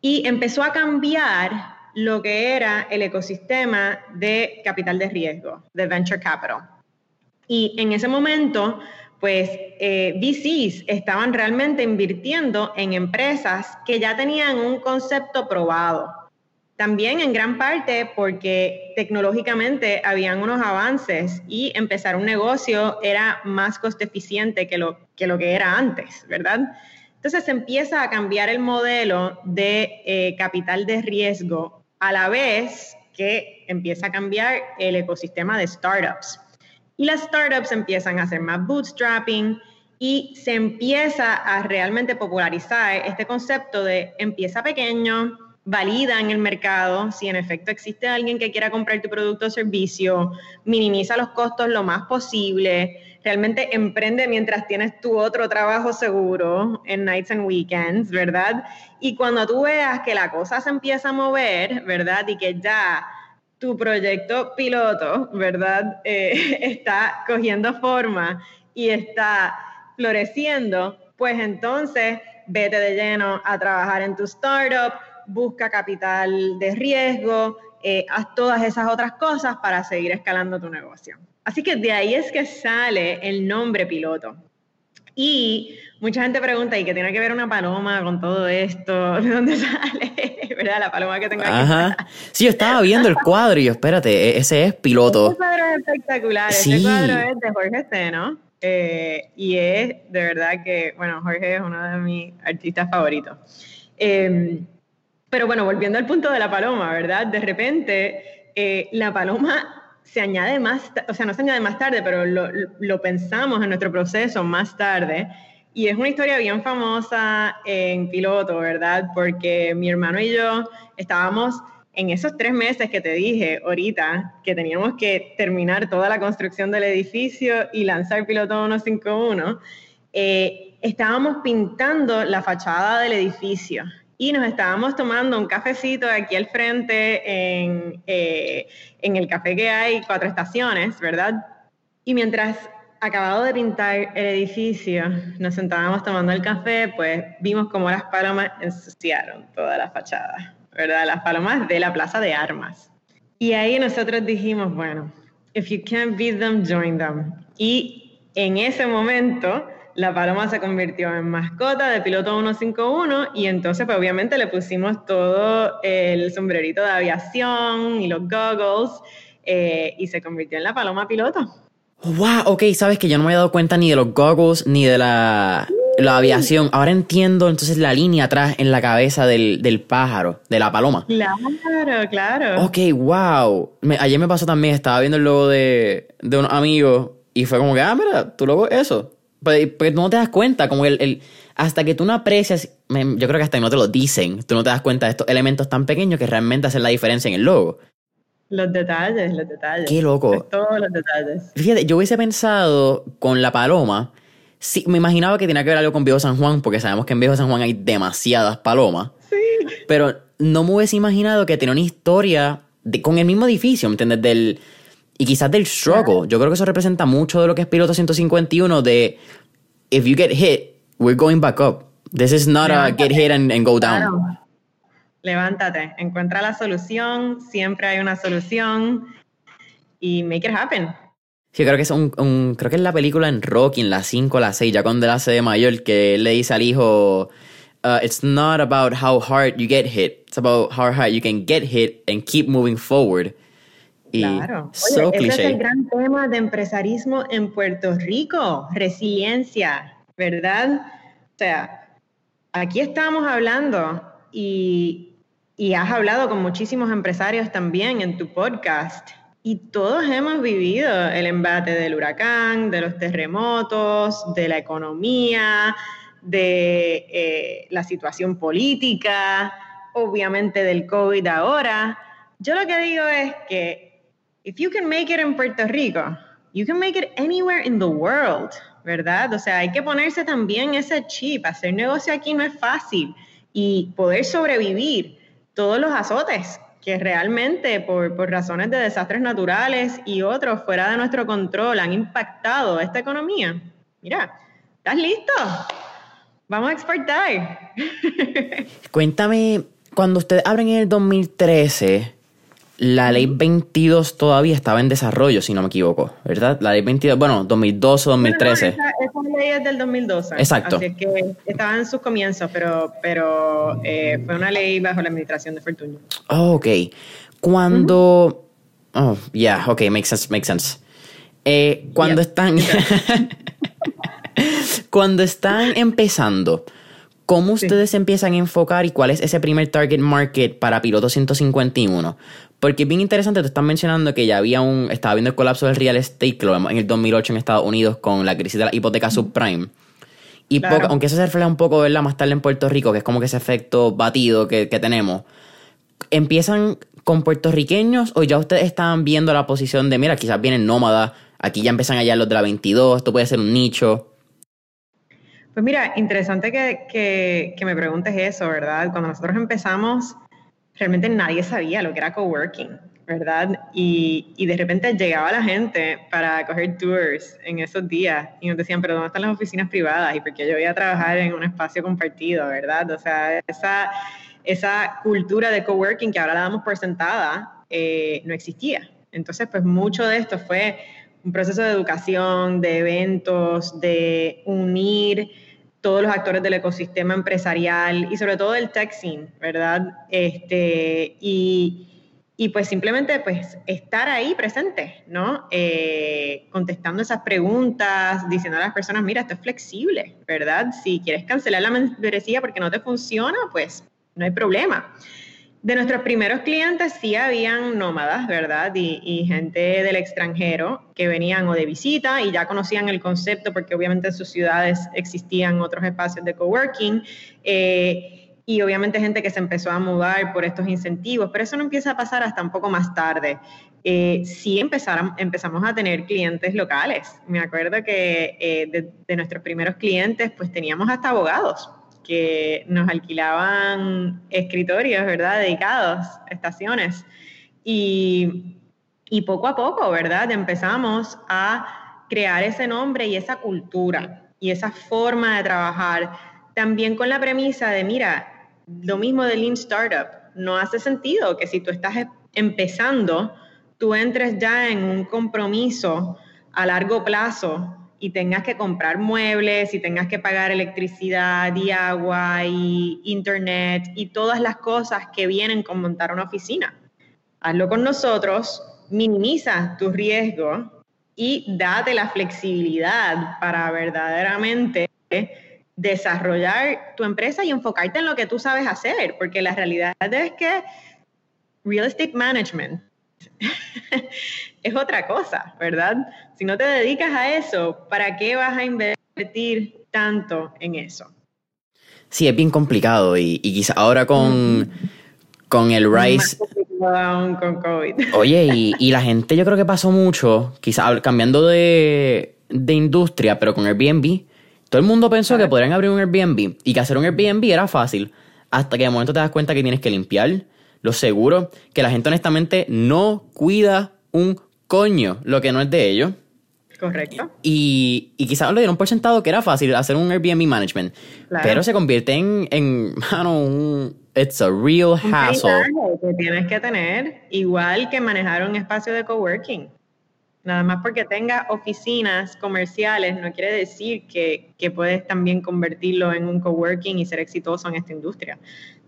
Y empezó a cambiar lo que era el ecosistema de capital de riesgo, de venture capital. Y en ese momento, pues eh, VCs estaban realmente invirtiendo en empresas que ya tenían un concepto probado. También en gran parte porque tecnológicamente habían unos avances y empezar un negocio era más coste eficiente que lo que, era antes, ¿verdad? Entonces se empieza a cambiar el modelo de eh, capital de riesgo a la vez que empieza a cambiar el ecosistema de startups. Y las startups empiezan a hacer más bootstrapping y se empieza a realmente popularizar este concepto de empieza pequeño, valida en el mercado si en efecto existe alguien que quiera comprar tu producto o servicio, minimiza los costos lo más posible, realmente emprende mientras tienes tu otro trabajo seguro en nights and weekends, ¿verdad? Y cuando tú veas que la cosa se empieza a mover, ¿verdad? Y que ya tu proyecto piloto, ¿verdad? Eh, está cogiendo forma y está floreciendo, pues entonces vete de lleno a trabajar en tu startup, busca capital de riesgo, eh, haz todas esas otras cosas para seguir escalando tu negocio. Así que de ahí es que sale el nombre piloto. Y mucha gente pregunta, ¿y qué tiene que ver una paloma con todo esto? ¿De dónde sale? ¿Verdad? La paloma que tengo aquí. Ajá. Sí, yo estaba viendo el cuadro y yo, espérate, e-, ese es piloto. Ese cuadro es espectacular. Sí. Ese cuadro es de Jorge Steno. Eh, y es de verdad que, bueno, Jorge es uno de mis artistas favoritos. Eh, pero bueno, volviendo al punto de la paloma, ¿verdad? De repente, eh, la paloma se añade más, o sea, no se añade más tarde, pero lo, lo, pensamos en nuestro proceso más tarde. Y es una historia bien famosa en piloto, ¿verdad? Porque mi hermano y yo estábamos en esos tres meses que te dije ahorita, que teníamos que terminar toda la construcción del edificio y lanzar Piloto 151, eh, estábamos pintando la fachada del edificio y nos estábamos tomando un cafecito aquí al frente en, eh, en el café que hay, cuatro estaciones, ¿verdad? Y mientras acabado de pintar el edificio, nos sentábamos tomando el café, pues vimos como las palomas ensuciaron toda la fachada. ¿verdad? Las palomas de la Plaza de Armas. Y ahí nosotros dijimos, bueno, if you can't beat them, join them. Y en ese momento, la paloma se convirtió en mascota de piloto 151 y entonces pues obviamente le pusimos todo el sombrerito de aviación y los goggles eh, y se convirtió en la paloma piloto. Wow, ok, sabes que yo no me había dado cuenta ni de los goggles ni de la la aviación. Ahora entiendo entonces la línea atrás en la cabeza del, del pájaro, de la paloma. Claro, claro. Ok, wow. ayer me pasó también, estaba viendo el logo de, de unos amigos y fue como que, ah, mira, tu logo es eso. Pero, tú no te das cuenta, como el, el hasta que tú no aprecias, yo creo que hasta que no te lo dicen, tú no te das cuenta de estos elementos tan pequeños que realmente hacen la diferencia en el logo. Los detalles, los detalles. Qué loco. todos los detalles. Fíjate, yo hubiese pensado con la paloma Sí, me imaginaba que tenía que ver algo con Viejo San Juan, porque sabemos que en Viejo San Juan hay demasiadas palomas. Sí. Pero no me hubiese imaginado que tenía una historia con el mismo edificio, ¿me entiendes? Del, y quizás del struggle. Yo creo que eso representa mucho de lo que es Piloto 151, de if you get hit, we're going back up. This is not a get hit and, go down. Levántate, encuentra la solución, siempre hay una solución y make it happen. Sí, creo que es un, un, creo que es la película en Rocky, en la 5 o la 6, ya cuando él hace de mayor, que le dice al hijo, uh, it's not about how hard you get hit, it's about how hard you can get hit and keep moving forward. Y claro. Oye, ese es el gran tema de empresarismo en Puerto Rico, resiliencia, ¿verdad? O sea, aquí estamos hablando y, y has hablado con muchísimos empresarios también en tu podcast y todos hemos vivido el embate del huracán, de los terremotos, de la economía, de eh, la situación política, obviamente del COVID ahora. Yo lo que digo es que if you can make it in Puerto Rico, you can make it anywhere in the world, ¿verdad? O sea, hay que ponerse también ese chip. Hacer negocio aquí no es fácil y poder sobrevivir todos los azotes que realmente por, por, razones de desastres naturales y otros fuera de nuestro control han impactado esta economía. Mira, ¿estás listo? Vamos a exportar. Cuéntame, cuando ustedes abren en el 2013, la ley 22 todavía estaba en desarrollo, si no me equivoco, ¿verdad? La ley 22, bueno, 2012 o 2013. esa, ley es del 2012. Exacto. Así es que estaba en sus comienzos, pero, pero eh, fue una ley bajo la administración de Fortunio. Oh, ok. Cuando... Oh, yeah, ok, makes sense, makes sense. Eh, cuando están... cuando están empezando ¿Cómo ustedes empiezan a enfocar y cuál es ese primer target market para Piloto 151? Porque es bien interesante, te están mencionando que ya había un, estaba viendo el colapso del real estate, que lo vemos en el 2008 en Estados Unidos con la crisis de la hipoteca subprime. Y aunque eso se refleja un poco, ¿verdad? Más tarde en Puerto Rico, que es como que ese efecto batido que, que tenemos, ¿empiezan con puertorriqueños o ya ustedes estaban viendo la posición de, mira, quizás vienen nómadas, aquí ya empiezan allá los de la 22, esto puede ser un nicho? Pues mira, interesante que, me preguntes eso, ¿verdad? Cuando nosotros empezamos, realmente nadie sabía lo que era coworking, ¿verdad? Y, y, de repente llegaba la gente para coger tours en esos días y nos decían, pero ¿dónde están las oficinas privadas? Y porque yo voy a trabajar en un espacio compartido, ¿verdad? O sea, esa, esa cultura de coworking que ahora la damos por sentada eh, no existía. Entonces, pues mucho de esto fue un proceso de educación, de eventos, de unir todos los actores del ecosistema empresarial y sobre todo el tech scene, ¿verdad? Este, y, pues simplemente pues estar ahí presente, ¿no? Eh, contestando esas preguntas, diciendo a las personas, mira, esto es flexible, ¿verdad? Si quieres cancelar la membresía porque no te funciona, pues no hay problema. De nuestros primeros clientes sí habían nómadas, ¿verdad? Y, gente del extranjero que venían o de visita y ya conocían el concepto porque obviamente en sus ciudades existían otros espacios de coworking. Eh, y obviamente gente que se empezó a mudar por estos incentivos, pero eso no empieza a pasar hasta un poco más tarde. Eh, sí empezaron, empezamos a tener clientes locales. Me acuerdo que eh, de, de nuestros primeros clientes pues teníamos hasta abogados que nos alquilaban escritorios, ¿verdad? Dedicados, estaciones. Y, y poco a poco, ¿verdad? Empezamos a crear ese nombre y esa cultura y esa forma de trabajar, también con la premisa de, mira, lo mismo del Lean Startup, no hace sentido que si tú estás em-, empezando, tú entres ya en un compromiso a largo plazo y tengas que comprar muebles y tengas que pagar electricidad y agua y internet y todas las cosas que vienen con montar una oficina. Hazlo con nosotros, minimiza tu riesgo y date la flexibilidad para verdaderamente desarrollar tu empresa y enfocarte en lo que tú sabes hacer, porque la realidad es que real estate management es otra cosa, ¿verdad? Si no te dedicas a eso, ¿para qué vas a invertir tanto en eso? Sí, es bien complicado y, quizá ahora con, con el Rise... con COVID. Oye, y, la gente yo creo que pasó mucho, quizá cambiando de, de industria, pero con Airbnb. Todo el mundo pensó que podrían abrir un Airbnb y que hacer un Airbnb era fácil. Hasta que de momento te das cuenta que tienes que limpiar, lo seguro, que la gente honestamente no cuida un coño lo que no es de ellos. Correcto. Y, y quizás le dieron por sentado que era fácil hacer un Airbnb management. Pero se convierte en, en mano, un. It's a real hassle. que tienes que tener, igual que manejar un espacio de coworking. Nada más porque tenga oficinas comerciales no quiere decir que, que puedes también convertirlo en un coworking y ser exitoso en esta industria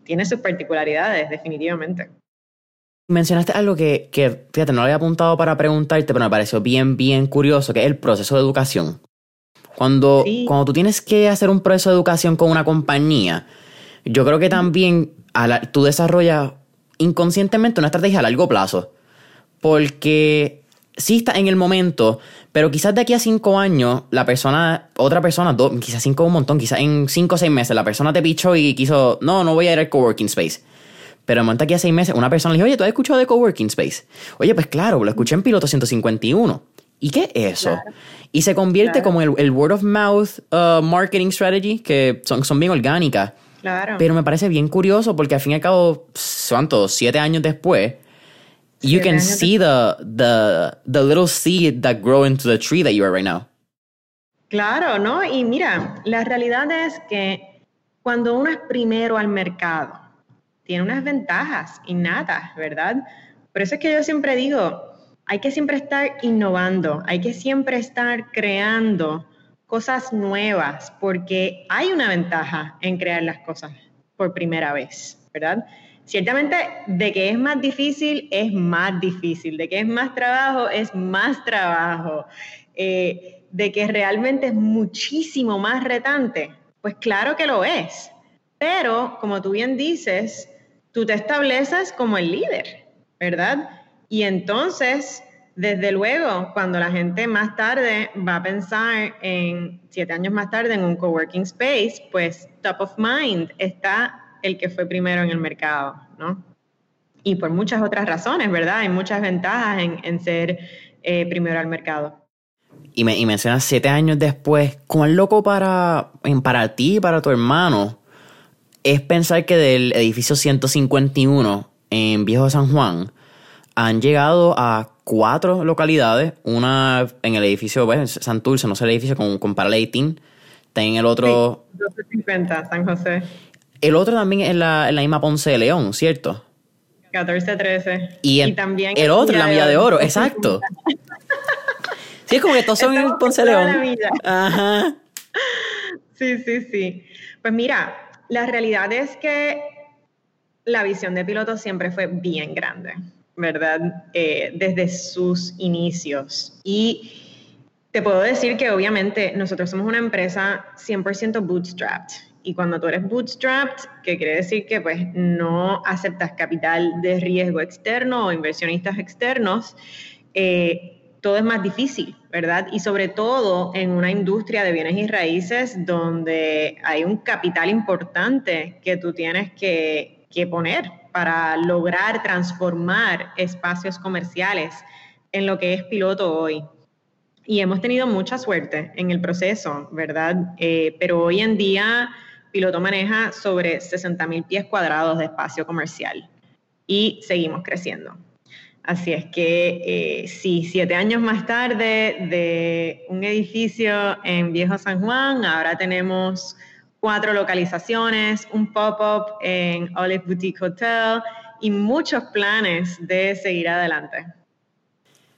tiene sus particularidades, definitivamente. Mencionaste algo que, que, fíjate, no lo había apuntado para preguntarte, pero me pareció bien, bien curioso, que es el proceso de educación. Cuando, cuando tú tienes que hacer un proceso de educación con una compañía, yo creo que también tú desarrollas inconscientemente una estrategia a largo plazo. Porque sí está en el momento, pero quizás de aquí a cinco años, la persona, otra persona, quizás cinco un montón, quizás en cinco o seis meses, la persona te pichó y quiso, no, no voy a ir al coworking space. Pero de momento aquí a seis meses, una persona le dijo, oye, ¿tú has escuchado de coworking space? Oye, pues claro, lo escuché en Piloto 151. ¿Y qué es eso? Y se convierte como el, word of mouth uh, marketing strategy, que son, son bien orgánicas. Claro. Pero me parece bien curioso porque al fin y al cabo, ¿cuántos? Siete años después, you can see the, the, the little seed that grow into the tree that you are right now. Claro, ¿no? Y mira, la realidad es que cuando uno es primero al mercado, tiene unas ventajas innatas, ¿verdad? Por eso es que yo siempre digo, hay que siempre estar innovando, hay que siempre estar creando cosas nuevas, porque hay una ventaja en crear las cosas por primera vez, ¿verdad? Ciertamente, de que es más difícil, es más difícil, de que es más trabajo, es más trabajo, eh, de que realmente es muchísimo más retante, pues claro que lo es, pero como tú bien dices, tú te estableces como el líder, ¿verdad? Y entonces desde luego, cuando la gente más tarde va a pensar en, siete años más tarde, en un coworking space, pues top of mind está el que fue primero en el mercado, ¿no? Y por muchas otras razones, ¿verdad? Hay muchas ventajas en, ser eh, primero al mercado. Y, me, y mencionas siete años después, ¿cuán loco para, para ti y para tu hermano es pensar que del edificio 151 en Viejo San Juan han llegado a cuatro localidades, una en el edificio pues, Santurce, no sé el edificio con, con Paralating, está en el otro... 1250, San José. El otro también es la, en la misma Ponce de León, ¿cierto? 1413. Y, y también el otro, la Villa de Oro, exacto. sí, es como que estos son en Ponce de León. Ajá. Sí, sí, sí. Pues mira, la realidad es que la visión de piloto siempre fue bien grande. ¿verdad? Eh, desde sus inicios. Y te puedo decir que obviamente nosotros somos una empresa 100% bootstrapped. Y cuando tú eres bootstrapped, que quiere decir que pues no aceptas capital de riesgo externo o inversionistas externos, eh, todo es más difícil, ¿verdad? Y sobre todo en una industria de bienes y raíces donde hay un capital importante que tú tienes que, que poner para lograr transformar espacios comerciales en lo que es piloto hoy. Y hemos tenido mucha suerte en el proceso, ¿verdad? Eh, pero hoy en día piloto maneja sobre 60 mil pies cuadrados de espacio comercial y seguimos creciendo. Así es que eh, sí, siete años más tarde de un edificio en Viejo San Juan, ahora tenemos cuatro localizaciones, un pop-up en Olive Boutique Hotel y muchos planes de seguir adelante.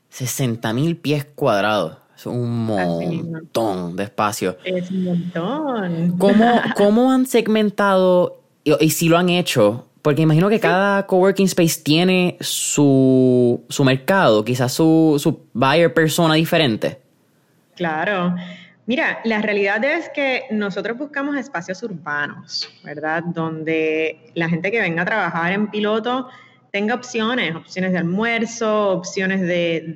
60 mil pies cuadrados. Es un montón de espacio. Es un montón. ¿Cómo, cómo han segmentado y, si lo han hecho? Porque imagino que cada coworking space tiene su, su mercado, quizás su, su buyer persona diferente. Claro. Mira, la realidad es que nosotros buscamos espacios urbanos, ¿verdad? Donde la gente que venga a trabajar en piloto tenga opciones, opciones de almuerzo, opciones de,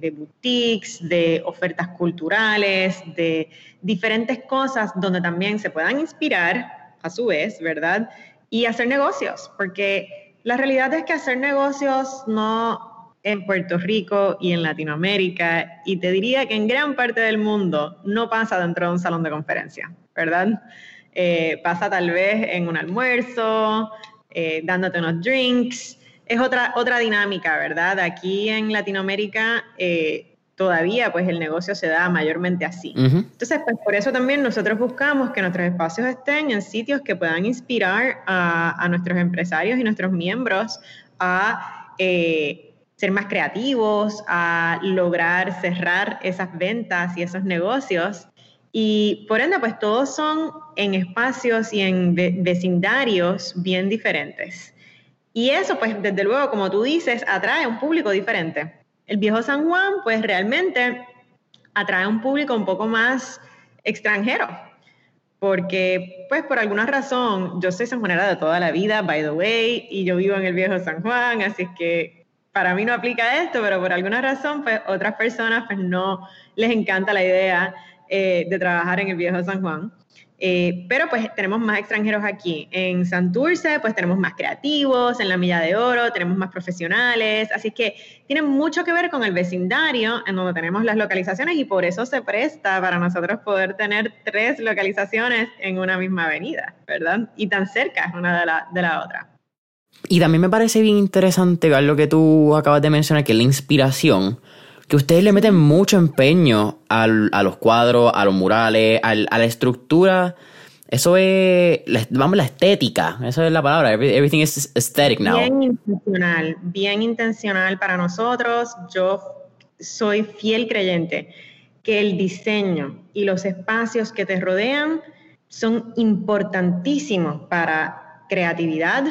de, boutiques, de ofertas culturales, de diferentes cosas donde también se puedan inspirar a su vez, ¿verdad? Y hacer negocios, porque la realidad es que hacer negocios no, en Puerto Rico y en Latinoamérica, y te diría que en gran parte del mundo no pasa dentro de un salón de conferencia, ¿verdad? Eh, pasa tal vez en un almuerzo, eh, dándote unos drinks, es otra, otra dinámica, ¿verdad? Aquí en Latinoamérica eh, todavía pues el negocio se da mayormente así. Entonces, pues por eso también nosotros buscamos que nuestros espacios estén en sitios que puedan inspirar a, a nuestros empresarios y nuestros miembros a ser más creativos, a lograr cerrar esas ventas y esos negocios. Y por ende, pues todos son en espacios y en vecindarios bien diferentes. Y eso, pues desde luego, como tú dices, atrae a un público diferente. El viejo San Juan, pues realmente atrae a un público un poco más extranjero, porque pues por alguna razón yo soy sanjuanera de toda la vida, by the way, y yo vivo en el viejo San Juan, así es que para mí no aplica esto, pero por alguna razón, pues otras personas pues no les encanta la idea eh, de trabajar en el viejo San Juan. Eh, pero pues tenemos más extranjeros aquí. En Santurce pues tenemos más creativos, en la Milla de Oro tenemos más profesionales, así que tiene mucho que ver con el vecindario en donde tenemos las localizaciones y por eso se presta para nosotros poder tener tres localizaciones en una misma avenida, ¿verdad? Y tan cerca una de la, de la otra. Y también me parece bien interesante lo que tú acabas de mencionar, que es la inspiración. Que ustedes le meten mucho empeño a los cuadros, a los murales, a la estructura. Eso es, vamos, la estética. Eso es la palabra. Everything is aesthetic now. Bien intencional, bien intencional para nosotros. Yo soy fiel creyente que el diseño y los espacios que te rodean son importantísimos para creatividad,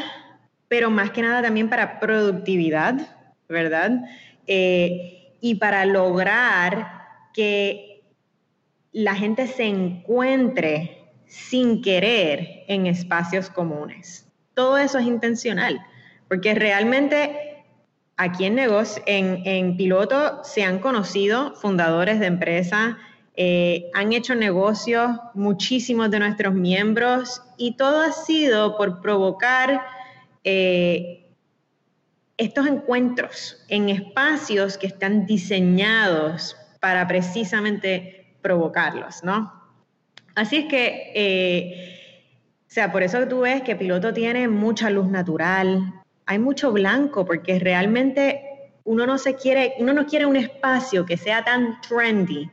pero más que nada también para productividad, ¿verdad? Eh, y para lograr que la gente se encuentre sin querer en espacios comunes. Todo eso es intencional, porque realmente aquí en negocio, en, en piloto se han conocido fundadores de empresas, eh, han hecho negocios muchísimos de nuestros miembros y todo ha sido por provocar eh, estos encuentros en espacios que están diseñados para precisamente provocarlos, ¿no? Así es que, eh, o sea, por eso tú ves que Piloto tiene mucha luz natural, hay mucho blanco, porque realmente uno no se quiere, uno no quiere un espacio que sea tan trendy,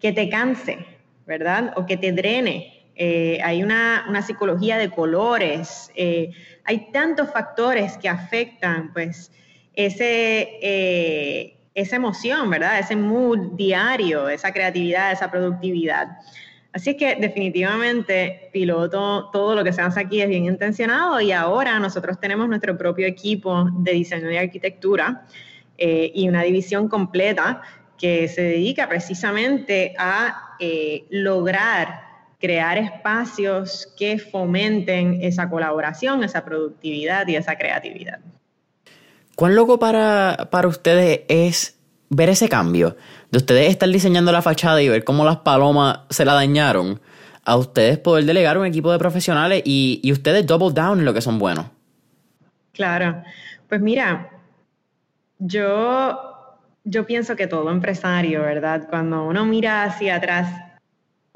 que te canse, ¿verdad? O que te drene. Eh, hay una, psicología de colores, eh, hay tantos factores que afectan, pues, ese, eh, esa emoción, ¿verdad? Ese mood diario, esa creatividad, esa productividad. Así es que definitivamente piloto, todo lo que se hace aquí es bien intencionado y ahora nosotros tenemos nuestro propio equipo de diseño y arquitectura y una división completa que se dedica precisamente a eh, lograr crear espacios que fomenten esa colaboración, esa productividad y esa creatividad. ¿Cuán loco para, para ustedes es ver ese cambio? De ustedes estar diseñando la fachada y ver cómo las palomas se la dañaron, a ustedes poder delegar un equipo de profesionales y, y ustedes double down en lo que son buenos. Claro, pues mira, yo yo pienso que todo empresario, ¿verdad? Cuando uno mira hacia atrás,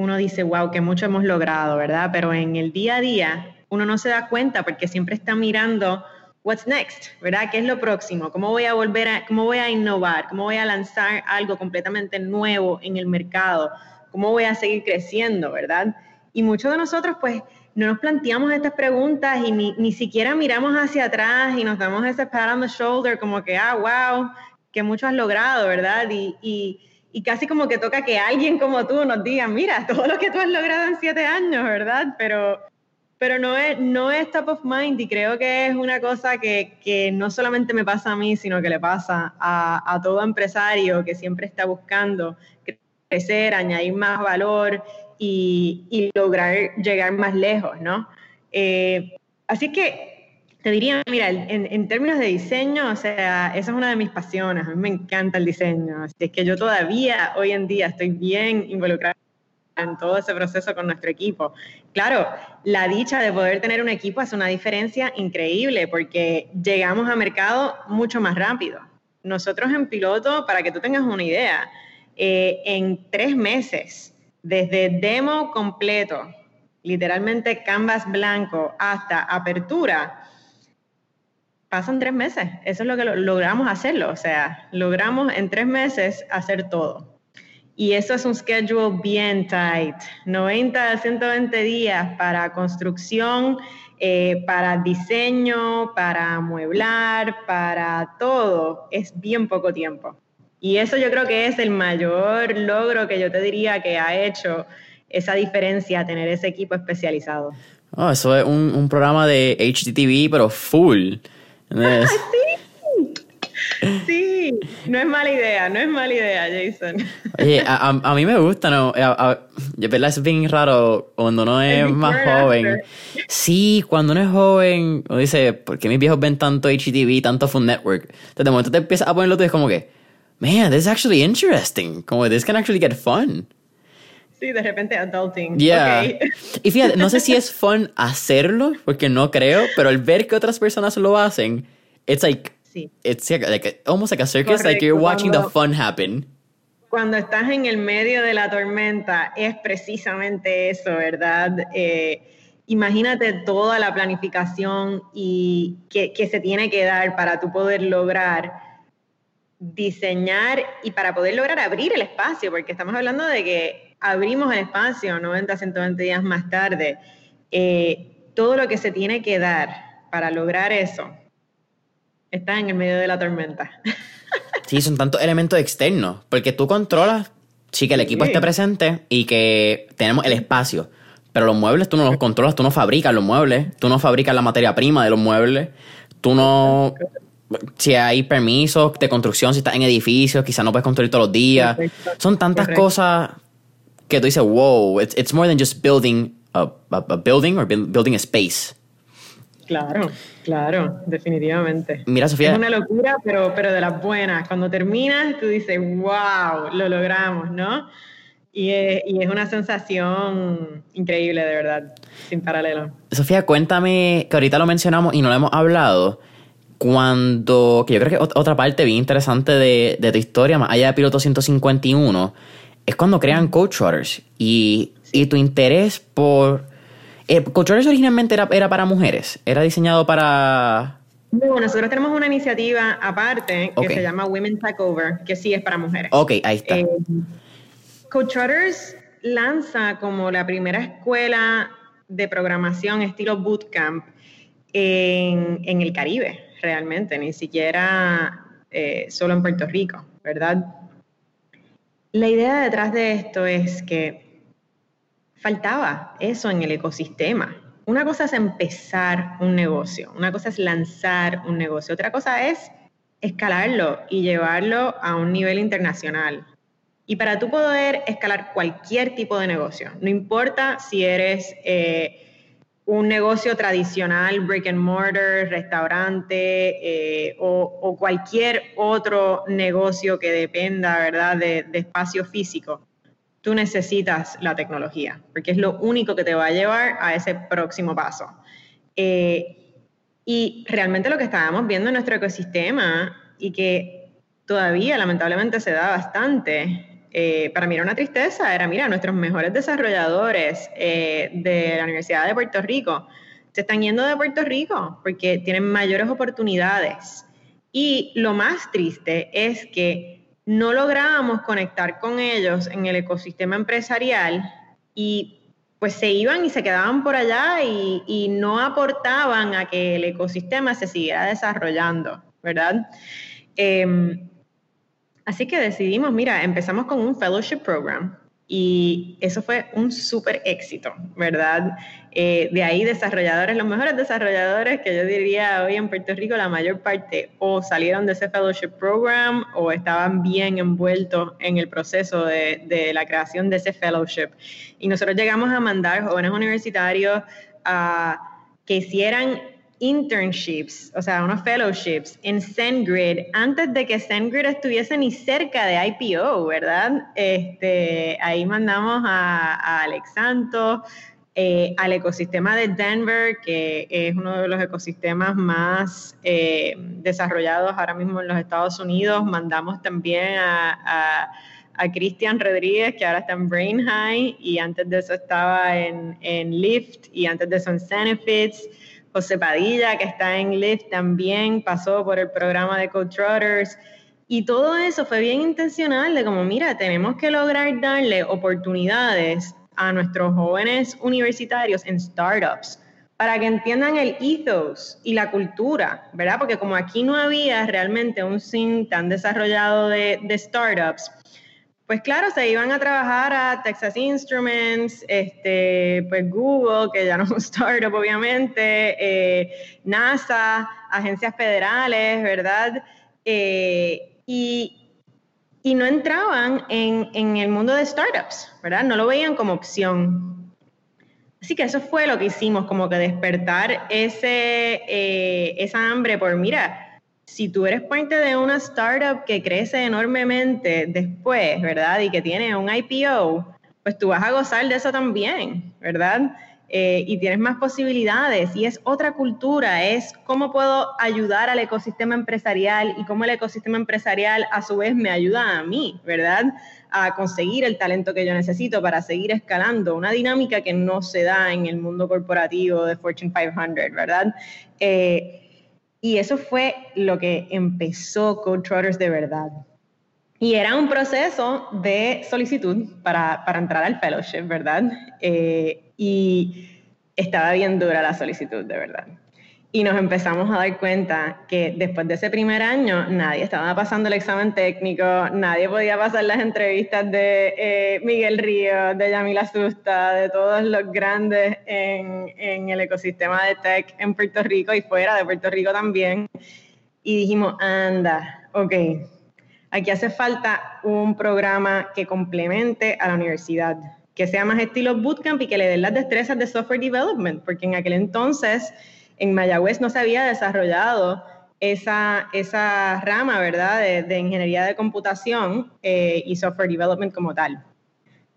uno dice, wow, que mucho hemos logrado, ¿verdad? Pero en el día a día, uno no se da cuenta porque siempre está mirando what's next, ¿verdad? ¿Qué es lo próximo? ¿Cómo voy a volver a, cómo voy a innovar? ¿Cómo voy a lanzar algo completamente nuevo en el mercado? ¿Cómo voy a seguir creciendo, ¿verdad? Y muchos de nosotros, pues, no nos planteamos estas preguntas y ni, ni siquiera miramos hacia atrás y nos damos ese pat on the shoulder como que, ah, wow, que mucho has logrado, ¿verdad? Y, casi como que toca que alguien como tú nos diga, mira, todo lo que tú has logrado en siete años, ¿verdad? Pero, pero no, es, no es top of mind y creo que es una cosa que, no solamente me pasa a mí, sino que le pasa a, todo empresario que siempre está buscando crecer, añadir más valor y, lograr llegar más lejos, ¿no? Eh, así que te diría, mira, en, términos de diseño, o sea, esa es una de mis pasiones, a mí me encanta el diseño, así es que yo todavía hoy en día estoy bien involucrada en todo ese proceso con nuestro equipo. Claro, la dicha de poder tener un equipo hace una diferencia increíble porque llegamos a mercado mucho más rápido. Nosotros en piloto, para que tú tengas una idea, eh, en tres meses, desde demo completo, literalmente canvas blanco, hasta apertura, pasan tres meses. Eso es lo que logramos hacerlo. O sea, logramos en tres meses hacer todo. Y eso es un schedule bien tight. 90 a 120 días para construcción, eh, para diseño, para amueblar, para todo. Es bien poco tiempo. Y eso yo creo que es el mayor logro que yo te diría que ha hecho esa diferencia, tener ese equipo especializado. Oh, eso es un, un programa de HTTV, pero full. Sí. Sí, no es mala idea, no es mala idea, Jason. Oye, a, mí me gusta, ¿no? Yo verdad es bien raro cuando uno es, más joven. Sí, cuando uno es joven, uno dice, ¿por qué mis viejos ven tanto HTV, tanto Fun Network? Entonces de momento te empiezas a ponerlo tú es como que, man, this is actually interesting. Como this can actually get fun. Sí, de repente adulting. Yeah. Y fíjate, no sé si es fun hacerlo, porque no creo, pero el ver que otras personas lo hacen, it's like, sí. it's like, almost like a circus, like you're watching the fun happen. Cuando estás en el medio de la tormenta, es precisamente eso, ¿verdad? Eh, imagínate toda la planificación y que, que se tiene que dar para tú poder lograr diseñar y para poder lograr abrir el espacio, porque estamos hablando de que abrimos el espacio 90, 120 días más tarde, eh, todo lo que se tiene que dar para lograr eso está en el medio de la tormenta. Sí, son tantos elementos externos, porque tú controlas, sí, que el equipo esté presente y que tenemos el espacio, pero los muebles tú no los controlas, tú no fabricas los muebles, tú no fabricas la materia prima de los muebles, tú no... Si hay permisos de construcción, si estás en edificios, quizás no puedes construir todos los días. Son tantas cosas que tú dices, wow, it's, it's more than just building a, a, building or building a space. Claro, claro, definitivamente. Mira, Sofía. Es una locura, pero, pero de las buenas. Cuando terminas, tú dices, wow, lo logramos, ¿no? Y es, y es, una sensación increíble, de verdad, sin paralelo. Sofía, cuéntame, que ahorita lo mencionamos y no lo hemos hablado, cuando, que yo creo que otra parte bien interesante de, de tu historia, más allá de Piloto 151, es cuando crean Coach y, y tu interés por... Eh, Coach originalmente era, era para mujeres, era diseñado para... No, nosotros tenemos una iniciativa aparte que se llama Women Takeover, que sí es para mujeres. Ok, ahí está. Eh, Coach Runners lanza como la primera escuela de programación estilo bootcamp en, en el Caribe, realmente, ni siquiera eh, solo en Puerto Rico, ¿verdad? La idea detrás de esto es que faltaba eso en el ecosistema. Una cosa es empezar un negocio, una cosa es lanzar un negocio, otra cosa es escalarlo y llevarlo a un nivel internacional. Y para tú poder escalar cualquier tipo de negocio, no importa si eres eh, un negocio tradicional, brick and mortar, restaurante eh, o, cualquier otro negocio que dependa, ¿verdad?, de, espacio físico, tú necesitas la tecnología, porque es lo único que te va a llevar a ese próximo paso. Eh, y realmente lo que estábamos viendo en nuestro ecosistema y que todavía lamentablemente se da bastante eh, para mí era una tristeza, era, mira, nuestros mejores desarrolladores eh, de la Universidad de Puerto Rico se están yendo de Puerto Rico porque tienen mayores oportunidades. Y lo más triste es que no lográbamos conectar con ellos en el ecosistema empresarial y pues se iban y se quedaban por allá y, no aportaban a que el ecosistema se siguiera desarrollando, ¿verdad? Em, Así que decidimos, mira, empezamos con un fellowship program y eso fue un súper éxito, ¿verdad? Eh, de ahí desarrolladores, los mejores desarrolladores que yo diría hoy en Puerto Rico, la mayor parte o salieron de ese fellowship program o estaban bien envueltos en el proceso de, la creación de ese fellowship. Y nosotros llegamos a mandar jóvenes universitarios a que hicieran internships, o sea, unos fellowships en SendGrid antes de que SendGrid estuviese ni cerca de IPO, ¿verdad? Este, ahí mandamos a, Alex Santos, eh, al ecosistema de Denver, que es uno de los ecosistemas más eh, desarrollados ahora mismo en los Estados Unidos. Mandamos también a, a, Cristian Rodríguez, que ahora está en Brain High, y antes de eso estaba en, en Lyft, y antes de eso en Zenefits. José Padilla, que está en Lyft, también pasó por el programa de Coach Trotters. Y todo eso fue bien intencional de como, mira, tenemos que lograr darle oportunidades a nuestros jóvenes universitarios en startups para que entiendan el ethos y la cultura, ¿verdad? Porque como aquí no había realmente un scene tan desarrollado de, de startups, pues claro, se iban a trabajar a Texas Instruments, este, pues Google, que ya no es un startup obviamente, eh, NASA, agencias federales, ¿verdad? Eh, y, no entraban en, en, el mundo de startups, ¿verdad? No lo veían como opción. Así que eso fue lo que hicimos, como que despertar ese, eh, esa hambre por, mira, si tú eres parte de una startup que crece enormemente después, ¿verdad? Y que tiene un IPO, pues tú vas a gozar de eso también, ¿verdad? Eh, y tienes más posibilidades y es otra cultura, es cómo puedo ayudar al ecosistema empresarial y cómo el ecosistema empresarial a su vez me ayuda a mí, ¿verdad? A conseguir el talento que yo necesito para seguir escalando, una dinámica que no se da en el mundo corporativo de Fortune 500, ¿verdad? Eh, y eso fue lo que empezó Code Trotters de verdad. Y era un proceso de solicitud para, para entrar al fellowship, ¿verdad? Eh, y estaba bien dura la solicitud, de verdad. Y nos empezamos a dar cuenta que después de ese primer año nadie estaba pasando el examen técnico, nadie podía pasar las entrevistas de eh, Miguel Río, de Yamila Susta, de todos los grandes en, en el ecosistema de tech en Puerto Rico y fuera de Puerto Rico también. Y dijimos, anda, ok, aquí hace falta un programa que complemente a la universidad, que sea más estilo bootcamp y que le den las destrezas de software development, porque en aquel entonces en Mayagüez no se había desarrollado esa, esa rama, ¿verdad?, de, ingeniería de computación eh, y software development como tal.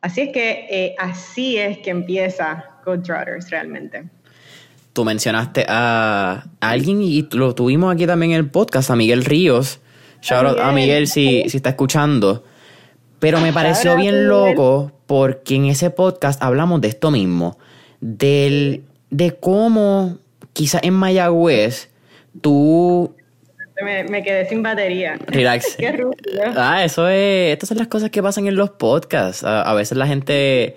Así es que eh, así es que empieza Code Trotters realmente. Tú mencionaste a, alguien y lo tuvimos aquí también en el podcast, a Miguel Ríos. Shout out a Miguel si, si está escuchando. Pero me pareció bien loco porque en ese podcast hablamos de esto mismo, del, de cómo quizás en Mayagüez tú... Me, quedé sin batería. Relax. Qué Ah, eso es... Estas son las cosas que pasan en los podcasts. A, veces la gente...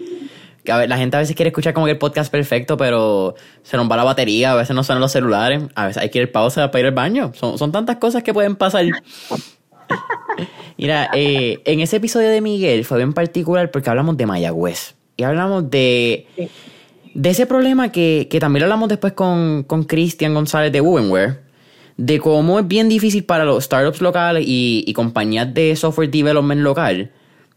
la gente a veces quiere escuchar como que el podcast perfecto, pero se nos va la batería, a veces no suenan los celulares, a veces hay que ir pausa para ir al baño. Son, son tantas cosas que pueden pasar. Mira, eh, en ese episodio de Miguel fue bien particular porque hablamos de Mayagüez. Y hablamos de, de ese problema que, también hablamos después con Cristian González de Wovenware. De cómo es bien difícil para los startups locales y, compañías de software development local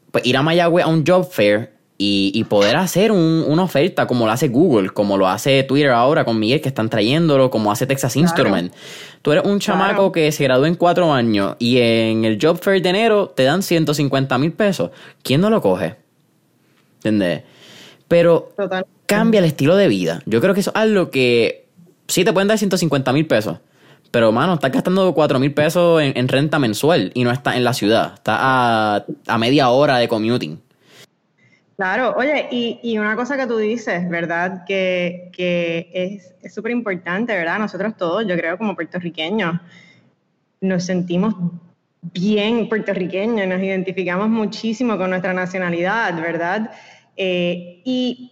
pues ir a Mayagüez a un job fair y, poder hacer una oferta como lo hace Google, como lo hace Twitter ahora con Miguel que están trayéndolo, como hace Texas Instrument. Tú eres un chamaco que se graduó en cuatro años y en el Job Fair de enero te dan 150 mil pesos. ¿Quién no lo coge? ¿Entendés? Pero cambia el estilo de vida. Yo creo que eso es algo que sí te pueden dar 150 mil pesos. Pero, mano, estás gastando 4 mil pesos en, renta mensual y no está en la ciudad. Está a, a media hora de commuting. Claro, oye, y, una cosa que tú dices, ¿verdad? Que, es súper importante, ¿verdad? Nosotros todos, yo creo, como puertorriqueños, nos sentimos bien puertorriqueños, nos identificamos muchísimo con nuestra nacionalidad, ¿verdad? Eh, y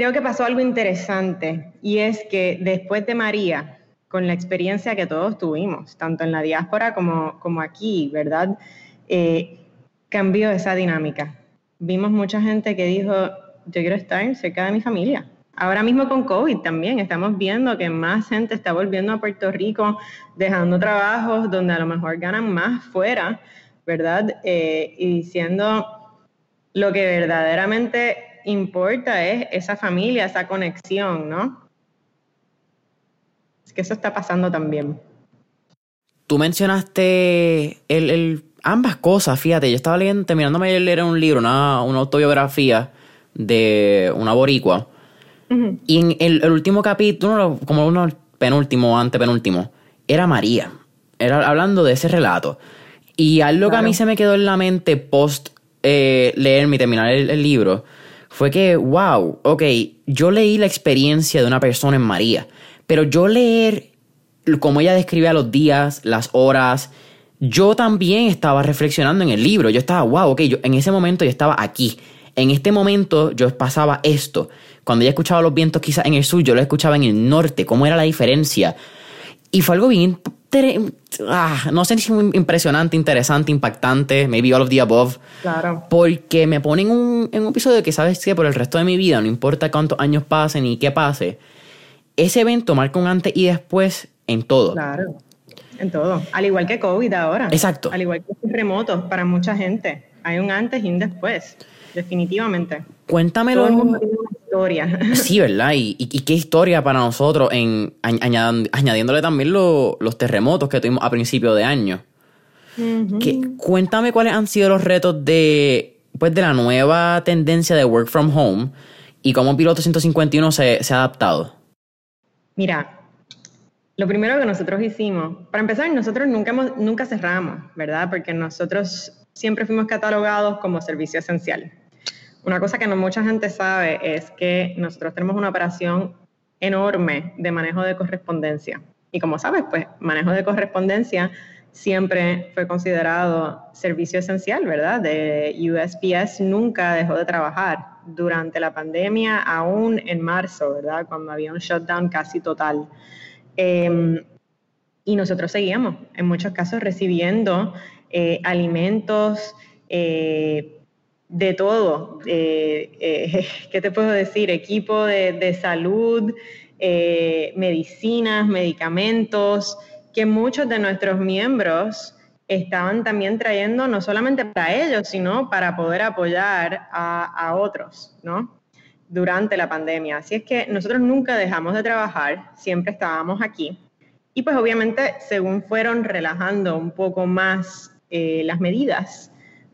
creo que pasó algo interesante, y es que después de María, con la experiencia que todos tuvimos, tanto en la diáspora como, como aquí, ¿verdad? Eh, cambió esa dinámica vimos mucha gente que dijo, yo quiero estar cerca de mi familia. Ahora mismo con COVID también estamos viendo que más gente está volviendo a Puerto Rico, dejando trabajos donde a lo mejor ganan más fuera, ¿verdad? Eh, y diciendo lo que verdaderamente importa es esa familia, esa conexión, ¿no? Es que eso está pasando también. Tú mencionaste el ambas cosas, fíjate, yo estaba leyendo, terminándome de leer un libro, una, una autobiografía de una boricua. Y en el, último capítulo, como uno penúltimo, antepenúltimo, era María. Era hablando de ese relato. Y algo que a mí se me quedó en la mente post eh, leerme y terminar el, libro fue que, wow, ok, yo leí la experiencia de una persona en María, pero yo leer como ella describía los días, las horas, yo también estaba reflexionando en el libro. Yo estaba, wow, ok, yo, en ese momento yo estaba aquí. En este momento yo pasaba esto. Cuando ella escuchaba los vientos quizás en el sur, yo lo escuchaba en el norte. ¿Cómo era la diferencia? Y fue algo bien, ah, no sé si impresionante, interesante, impactante, maybe all of the above. Claro. Porque me ponen en un, en un episodio que sabes que por el resto de mi vida, no importa cuántos años pasen y qué pase, ese evento marca un antes y después en todo. Claro. En todo. Al igual que COVID ahora. Exacto. Al igual que remoto para mucha gente. Hay un antes y un después. Definitivamente. Cuéntamelo. Todo una historia. Sí, ¿verdad? Y, qué historia para nosotros en añadiéndole también los terremotos que tuvimos a principio de año. cuéntame cuáles han sido los retos de, pues, de la nueva tendencia de work from home y cómo Piloto 151 se, se ha adaptado. Mira, lo primero que nosotros hicimos, para empezar, nosotros nunca, nunca cerramos, ¿verdad? Porque nosotros siempre fuimos catalogados como servicio esencial. Una cosa que no mucha gente sabe es que nosotros tenemos una operación enorme de manejo de correspondencia. Y como sabes, pues manejo de correspondencia siempre fue considerado servicio esencial, ¿verdad? De USPS nunca dejó de trabajar durante la pandemia, aún en marzo, ¿verdad? Cuando había un shutdown casi total. Em, y nosotros seguíamos, en muchos casos, recibiendo eh, alimentos eh, de todo. Eh, ¿Qué te puedo decir? Equipo de, de salud, medicinas, medicamentos, que muchos de nuestros miembros estaban también trayendo no solamente para ellos, sino para poder apoyar a, a otros, ¿no? durante la pandemia. Así es que nosotros nunca dejamos de trabajar, siempre estábamos aquí. Y pues obviamente según fueron relajando un poco más eh, las medidas,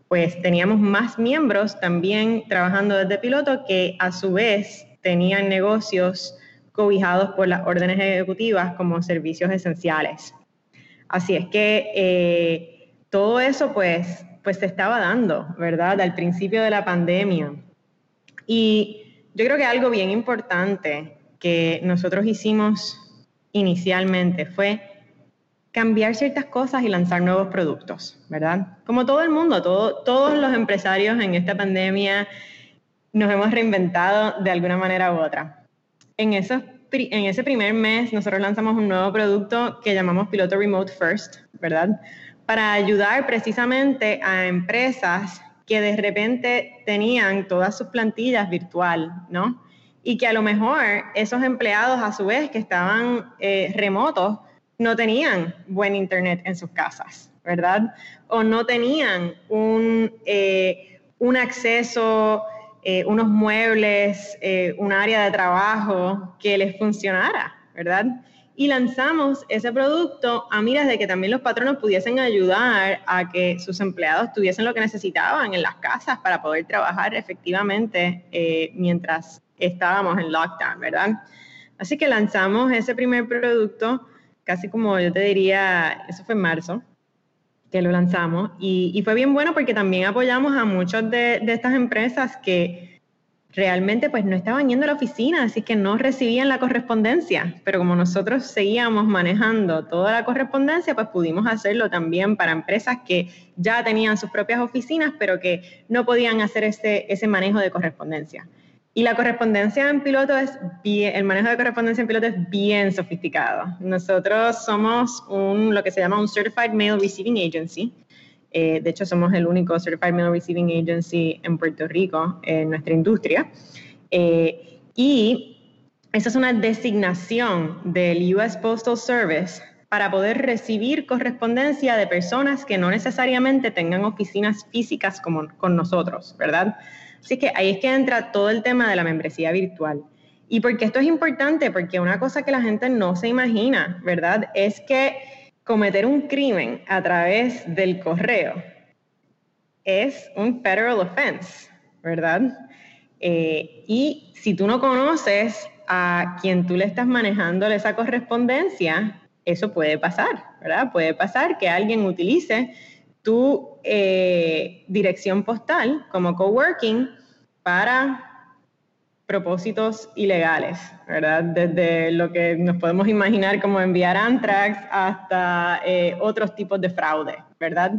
pues teníamos más miembros también trabajando desde piloto que a su vez tenían negocios cobijados por las órdenes ejecutivas como servicios esenciales. Así es que eh, todo eso pues, pues se estaba dando, ¿verdad? Al principio de la pandemia. Y yo creo que algo bien importante que nosotros hicimos inicialmente fue cambiar ciertas cosas y lanzar nuevos productos, ¿verdad? Como todo el mundo, todos los empresarios en esta pandemia nos hemos reinventado de alguna manera u otra. En, ese primer mes nosotros lanzamos un nuevo producto que llamamos Piloto Remote First, ¿verdad? Para ayudar precisamente a empresas que de repente tenían todas sus plantillas virtual, ¿no? Y que a lo mejor esos empleados a su vez que estaban eh, remotos no tenían buen internet en sus casas, ¿verdad? O no tenían un, eh, un acceso, eh, unos muebles, un área de trabajo que les funcionara, ¿verdad? y lanzamos ese producto a miras de que también los patronos pudiesen ayudar a que sus empleados tuviesen lo que necesitaban en las casas para poder trabajar efectivamente eh, mientras estábamos en lockdown, ¿verdad? Así que lanzamos ese primer producto, casi como yo te diría, eso fue en marzo, que lo lanzamos, y, fue bien bueno porque también apoyamos a muchas de, estas empresas que realmente pues no estaban yendo a la oficina, así que no recibían la correspondencia, pero como nosotros seguíamos manejando toda la correspondencia, pues pudimos hacerlo también para empresas que ya tenían sus propias oficinas, pero que no podían hacer ese, ese manejo de correspondencia. Y la correspondencia en piloto es bien, el manejo de correspondencia en piloto es bien sofisticado. Nosotros somos un, lo que se llama un Certified Mail Receiving Agency, eh, de hecho, somos el único Certified Mail Receiving Agency en Puerto Rico, en nuestra industria. Eh, y esa es una designación del US Postal Service para poder recibir correspondencia de personas que no necesariamente tengan oficinas físicas como con nosotros, ¿verdad? Así que ahí es que entra todo el tema de la membresía virtual. ¿Y por qué esto es importante? Porque una cosa que la gente no se imagina, ¿verdad? Es que cometer un crimen a través del correo es un federal offense, ¿verdad? Eh, y si tú no conoces a quien tú le estás manejando esa correspondencia, eso puede pasar, ¿verdad? Puede pasar que alguien utilice tu eh, dirección postal como coworking para propósitos ilegales, ¿verdad? Desde lo que nos podemos imaginar como enviar antrax hasta eh, otros tipos de fraude, ¿verdad?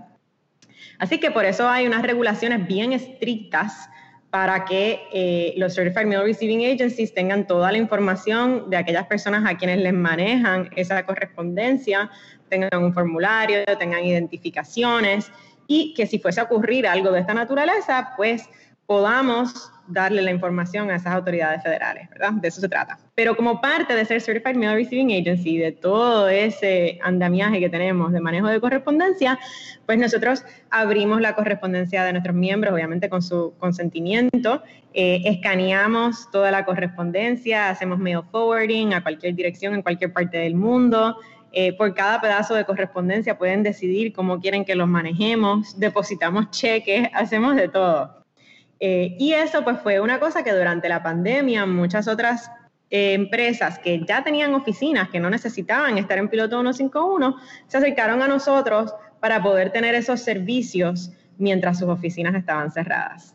Así que por eso hay unas regulaciones bien estrictas para que eh, los Certified Mail Receiving Agencies tengan toda la información de aquellas personas a quienes les manejan esa correspondencia, tengan un formulario, tengan identificaciones y que si fuese a ocurrir algo de esta naturaleza, pues podamos darle la información a esas autoridades federales, ¿verdad? De eso se trata. Pero como parte de ser Certified Mail Receiving Agency, de todo ese andamiaje que tenemos de manejo de correspondencia, pues nosotros abrimos la correspondencia de nuestros miembros, obviamente con su consentimiento, eh, escaneamos toda la correspondencia, hacemos mail forwarding a cualquier dirección en cualquier parte del mundo. Eh, por cada pedazo de correspondencia pueden decidir cómo quieren que los manejemos, depositamos cheques, hacemos de todo. Eh, y eso pues fue una cosa que durante la pandemia muchas otras eh, empresas que ya tenían oficinas, que no necesitaban estar en piloto 151, se acercaron a nosotros para poder tener esos servicios mientras sus oficinas estaban cerradas.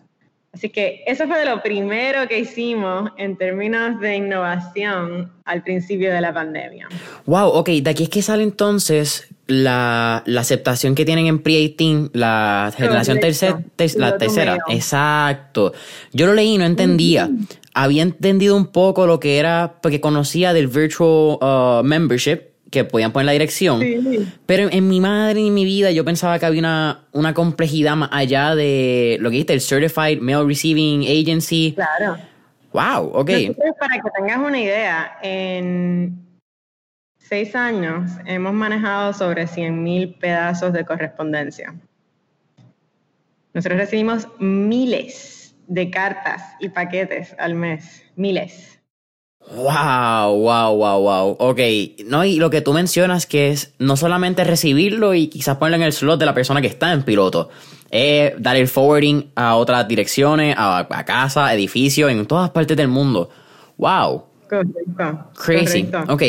Así que eso fue lo primero que hicimos en términos de innovación al principio de la pandemia. Wow, ok, de aquí es que sale entonces la, aceptación que tienen en pre-18, la generación tercera, la tercera. Exacto. Yo lo leí y no entendía. Había entendido un poco lo que era, porque conocía del virtual uh, membership, que podían poner la dirección. Pero en, mi madre y en mi vida yo pensaba que había una, una complejidad más allá de lo que dijiste, el Certified Mail Receiving Agency. Claro. Wow, ok. para que tengas una idea, en seis años hemos manejado sobre 100.000 pedazos de correspondencia. Nosotros recibimos miles de cartas y paquetes al mes, miles. Wow, wow, wow, wow. Ok, no, y lo que tú mencionas que es no solamente recibirlo y quizás ponerlo en el slot de la persona que está en piloto, es dar el forwarding a otras direcciones, a, casa, edificios, en todas partes del mundo. Wow. Correcto. Crazy. Ok.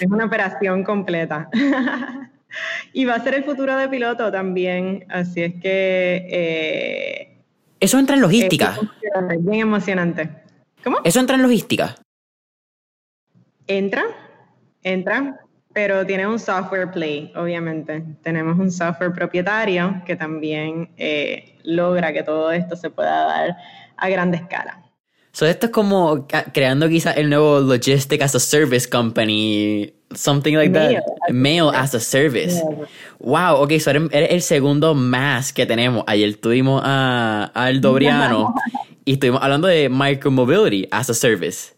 Es una operación completa. y va a ser el futuro de piloto también, así es que... Eh, Eso entra en logística. Es bien emocionante. ¿Cómo? Eso entra en logística. Entra, entra, pero tiene un software play, obviamente. Tenemos un software propietario que también eh, logra que todo esto se pueda dar a grande escala. So esto es como creando quizás el nuevo Logistic as a Service Company, something like that. Mail as a Service. Wow, ok, so eres, el segundo más que tenemos. Ayer tuvimos a, a Dobriano y estuvimos hablando de Micromobility as a Service.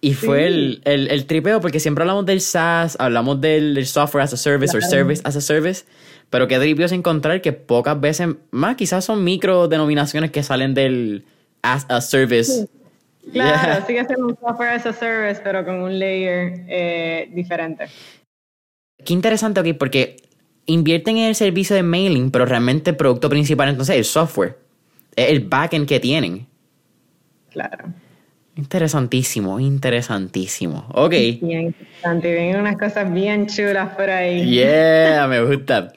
Y fue el, el, tripeo, porque siempre hablamos del SaaS, hablamos del, software as a service o service as a service, pero qué tripeo es encontrar que pocas veces, más quizás son micro denominaciones que salen del as a service. Claro, sigue siendo un software as a service, pero con un layer eh, diferente. Qué interesante, ok, porque invierten en el servicio de mailing, pero realmente el producto principal entonces es el software, es el backend que tienen. Claro. Interesantísimo, interesantísimo. Ok. Bien interesante. Vienen unas cosas bien chulas por ahí. Yeah, me gusta.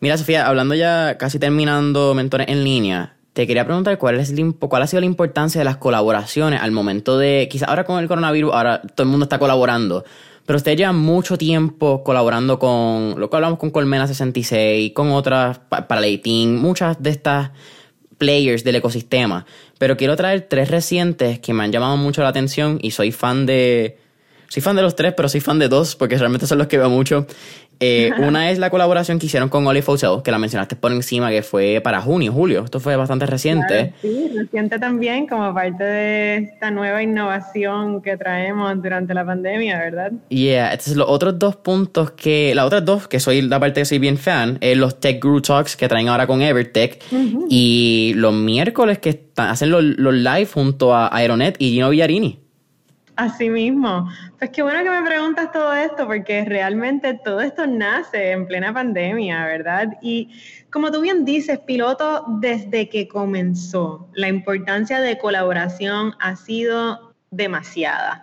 Mira, Sofía, hablando ya casi terminando mentores en línea, te quería preguntar cuál, es, cuál ha sido la importancia de las colaboraciones al momento de, quizás ahora con el coronavirus, ahora todo el mundo está colaborando, pero ustedes llevan mucho tiempo colaborando con, lo que hablamos con Colmena 66, con otras, para Leitín, muchas de estas players del ecosistema. Pero quiero traer tres recientes que me han llamado mucho la atención y soy fan de. Soy fan de los tres, pero soy fan de dos porque realmente son los que veo mucho. Eh, una es la colaboración que hicieron con Olive Hotel, que la mencionaste por encima, que fue para junio, julio. Esto fue bastante reciente. sí, reciente también, como parte de esta nueva innovación que traemos durante la pandemia, ¿verdad? Yeah, entonces los otros dos puntos que, las otras dos, que soy la parte que soy bien fan, es los Tech Guru Talks que traen ahora con Evertech y los miércoles que hacen los, los live junto a Aeronet y Gino Villarini. Así mismo. Pues qué bueno que me preguntas todo esto, porque realmente todo esto nace en plena pandemia, ¿verdad? Y como tú bien dices, piloto, desde que comenzó, la importancia de colaboración ha sido demasiada.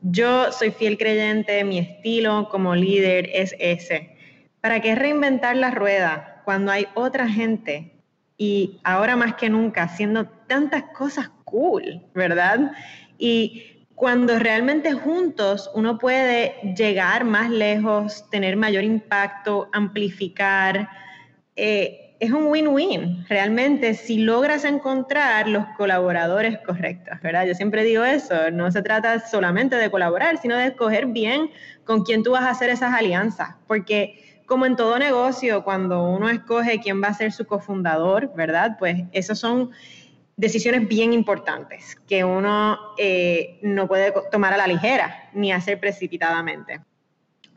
Yo soy fiel creyente, mi estilo como líder es ese. ¿Para qué reinventar la rueda cuando hay otra gente y ahora más que nunca haciendo tantas cosas cool, ¿verdad? Y cuando realmente juntos uno puede llegar más lejos, tener mayor impacto, amplificar, eh, es un win-win realmente si logras encontrar los colaboradores correctos, ¿verdad? Yo siempre digo eso, no se trata solamente de colaborar, sino de escoger bien con quién tú vas a hacer esas alianzas, porque como en todo negocio, cuando uno escoge quién va a ser su cofundador, ¿verdad? Pues esos son decisiones bien importantes que uno eh, no puede tomar a la ligera ni hacer precipitadamente.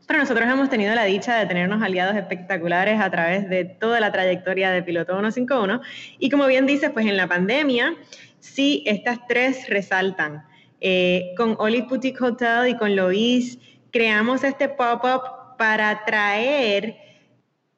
Pero nosotros hemos tenido la dicha de tenernos aliados espectaculares a través de toda la trayectoria de Piloto 151 y como bien dices, pues en la pandemia sí estas tres resaltan. Eh, con Olive Boutique Hotel y con Lois creamos este pop-up para traer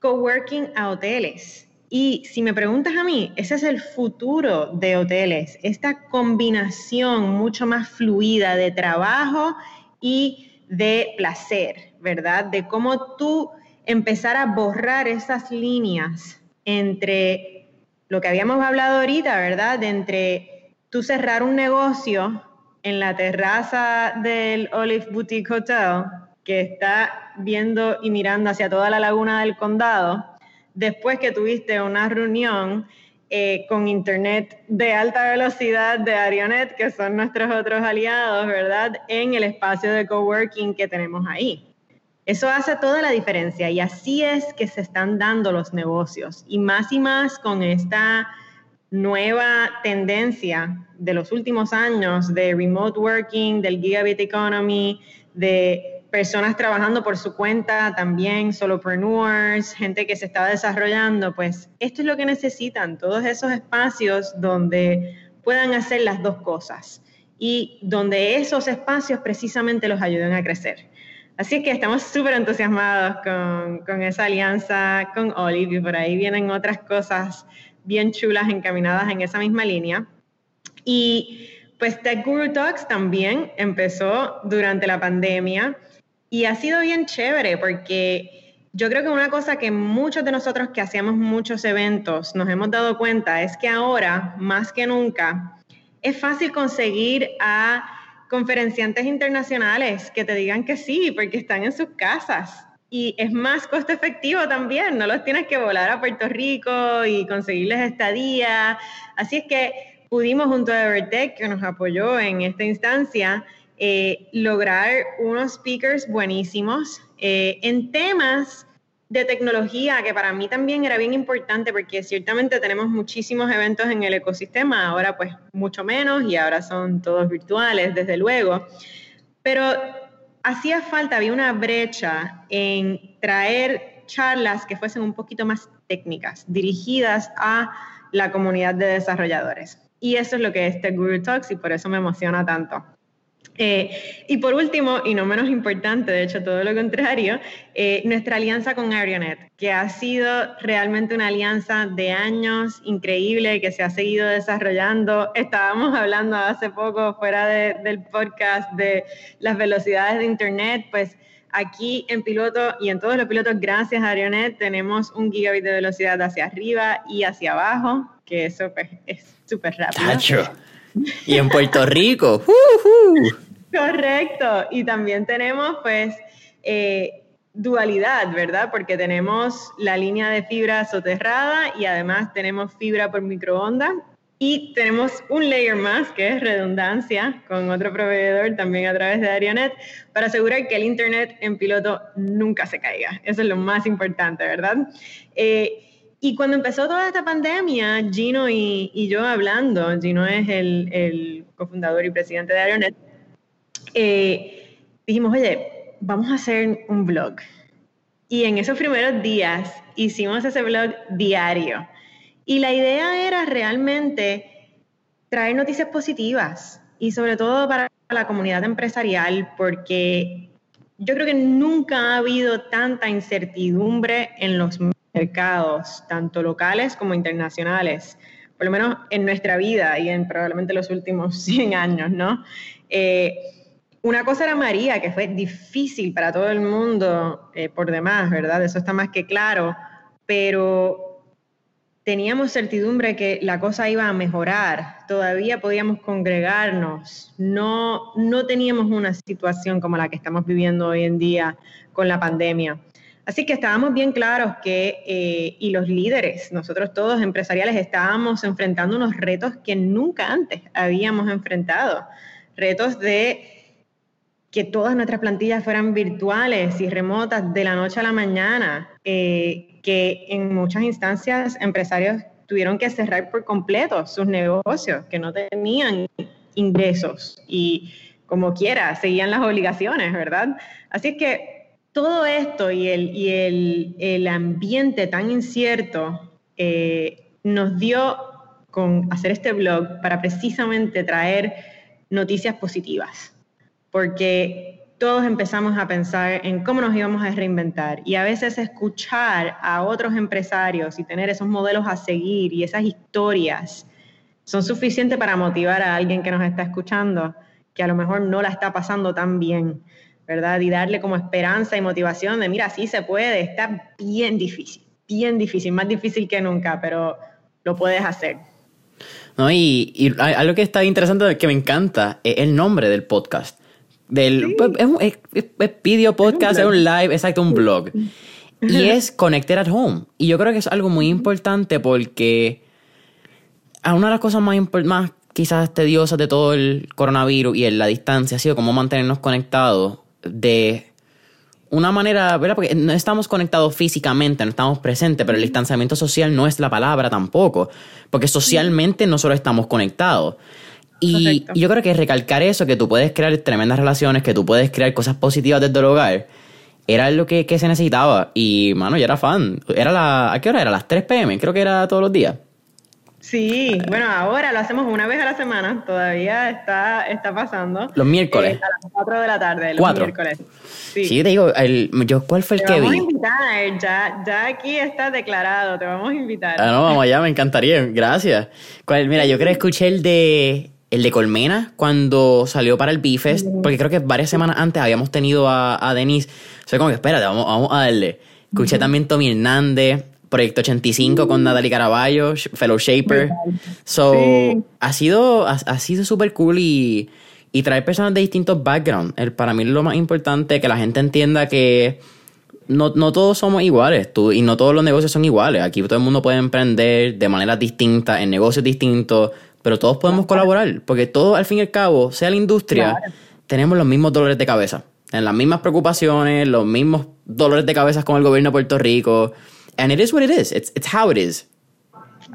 coworking a hoteles y si me preguntas a mí, ese es el futuro de hoteles, esta combinación mucho más fluida de trabajo y de placer, ¿verdad? De cómo tú empezar a borrar esas líneas entre lo que habíamos hablado ahorita, ¿verdad? De entre tú cerrar un negocio en la terraza del Olive Boutique Hotel, que está viendo y mirando hacia toda la laguna del condado, después que tuviste una reunión eh, con Internet de alta velocidad de Arionet, que son nuestros otros aliados, ¿verdad? En el espacio de coworking que tenemos ahí. Eso hace toda la diferencia y así es que se están dando los negocios y más y más con esta nueva tendencia de los últimos años de remote working, del gigabit economy, de personas trabajando por su cuenta, también solopreneurs, gente que se está desarrollando, pues esto es lo que necesitan, todos esos espacios donde puedan hacer las dos cosas y donde esos espacios precisamente los ayuden a crecer. Así que estamos súper entusiasmados con, con, esa alianza con Olive y por ahí vienen otras cosas bien chulas encaminadas en esa misma línea. Y pues Tech Guru Talks también empezó durante la pandemia y ha sido bien chévere porque yo creo que una cosa que muchos de nosotros que hacíamos muchos eventos nos hemos dado cuenta es que ahora, más que nunca, es fácil conseguir a conferenciantes internacionales que te digan que sí, porque están en sus casas. Y es más costo efectivo también, no los tienes que volar a Puerto Rico y conseguirles estadía. Así es que pudimos junto a Evertech, que nos apoyó en esta instancia, eh, lograr unos speakers buenísimos eh, en temas de tecnología, que para mí también era bien importante porque ciertamente tenemos muchísimos eventos en el ecosistema, ahora pues mucho menos y ahora son todos virtuales, desde luego, pero hacía falta, había una brecha en traer charlas que fuesen un poquito más técnicas, dirigidas a la comunidad de desarrolladores. Y eso es lo que es Tech Guru Talks y por eso me emociona tanto. Eh, y por último, y no menos importante, de hecho todo lo contrario, eh, nuestra alianza con Arionet, que ha sido realmente una alianza de años increíble que se ha seguido desarrollando. Estábamos hablando hace poco fuera del podcast de las velocidades de Internet, pues aquí en piloto y en todos los pilotos, gracias a Arionet, tenemos un gigabit de velocidad hacia arriba y hacia abajo, que eso pues, es súper rápido. Y en Puerto Rico. Correcto. Y también tenemos, pues, eh, dualidad, ¿verdad? Porque tenemos la línea de fibra soterrada y además tenemos fibra por microondas. Y tenemos un layer más, que es redundancia, con otro proveedor también a través de Arionet, para asegurar que el Internet en piloto nunca se caiga. Eso es lo más importante, ¿verdad? Eh, y cuando empezó toda esta pandemia, Gino y, yo hablando, Gino es el, el, cofundador y presidente de Arionet, eh, dijimos, oye, vamos a hacer un blog. Y en esos primeros días hicimos ese blog diario. Y la idea era realmente traer noticias positivas y sobre todo para la comunidad empresarial, porque yo creo que nunca ha habido tanta incertidumbre en los mercados, tanto locales como internacionales, por lo menos en nuestra vida y en probablemente los últimos 100 años, ¿no? Eh, una cosa era María, que fue difícil para todo el mundo eh, por demás, ¿verdad? Eso está más que claro, pero teníamos certidumbre que la cosa iba a mejorar, todavía podíamos congregarnos, no, no teníamos una situación como la que estamos viviendo hoy en día con la pandemia. Así que estábamos bien claros que, eh, y los líderes, nosotros todos empresariales, estábamos enfrentando unos retos que nunca antes habíamos enfrentado. Retos de que todas nuestras plantillas fueran virtuales y remotas de la noche a la mañana, eh, que en muchas instancias empresarios tuvieron que cerrar por completo sus negocios, que no tenían ingresos y como quiera, seguían las obligaciones, ¿verdad? Así que todo esto y el, el, ambiente tan incierto eh, nos dio con hacer este blog para precisamente traer noticias positivas, porque todos empezamos a pensar en cómo nos íbamos a reinventar y a veces escuchar a otros empresarios y tener esos modelos a seguir y esas historias son suficientes para motivar a alguien que nos está escuchando que a lo mejor no la está pasando tan bien. ¿Verdad? Y darle como esperanza y motivación de, mira, sí se puede, está bien difícil, bien difícil, más difícil que nunca, pero lo puedes hacer. No, y, y algo que está interesante, que me encanta, es el nombre del podcast. Del, es, un, video podcast, es un, live, exacto, un blog. Y es Connected at Home. Y yo creo que es algo muy importante porque una de las cosas más, más quizás tediosas de todo el coronavirus y en la distancia ha sido cómo mantenernos conectados de una manera, ¿verdad? Porque no estamos conectados físicamente, no estamos presentes, pero el distanciamiento social no es la palabra tampoco, porque socialmente no solo estamos conectados. Y, yo creo que recalcar eso, que tú puedes crear tremendas relaciones, que tú puedes crear cosas positivas desde el hogar, era lo que, se necesitaba. Y, mano, yo era fan. Era la, ¿A qué hora era? ¿A las 3 pm? Creo que era todos los días. Sí, bueno, ahora lo hacemos una vez a la semana, todavía está, está pasando. Los miércoles. Eh, a las 4 de la tarde, los miércoles. Sí. te digo, el, yo, ¿cuál fue el te que vamos vi? A invitar, ya, ya aquí está declarado, te vamos a invitar. Ah, no, vamos allá, me encantaría, gracias. Mira, yo creo que escuché el de el de Colmena cuando salió para el Bifest, porque creo que varias semanas antes habíamos tenido a, a Denise. O sea, como que espérate, vamos, vamos a darle. Escuché también Tommy Hernández, Proyecto 85 con Natalie Caraballo, Fellow Shaper. So, ha sido ha, sido súper cool y, y traer personas de distintos backgrounds. El, para mí es lo más importante, que la gente entienda que no, no todos somos iguales tú, y no todos los negocios son iguales. Aquí todo el mundo puede emprender de maneras distintas, en negocios distintos, pero todos podemos colaborar, porque todos al fin y al cabo, sea la industria, tenemos los mismos dolores de cabeza, en las mismas preocupaciones, los mismos dolores de cabeza con el gobierno de Puerto Rico. And it is what it is. It's, it's how it is.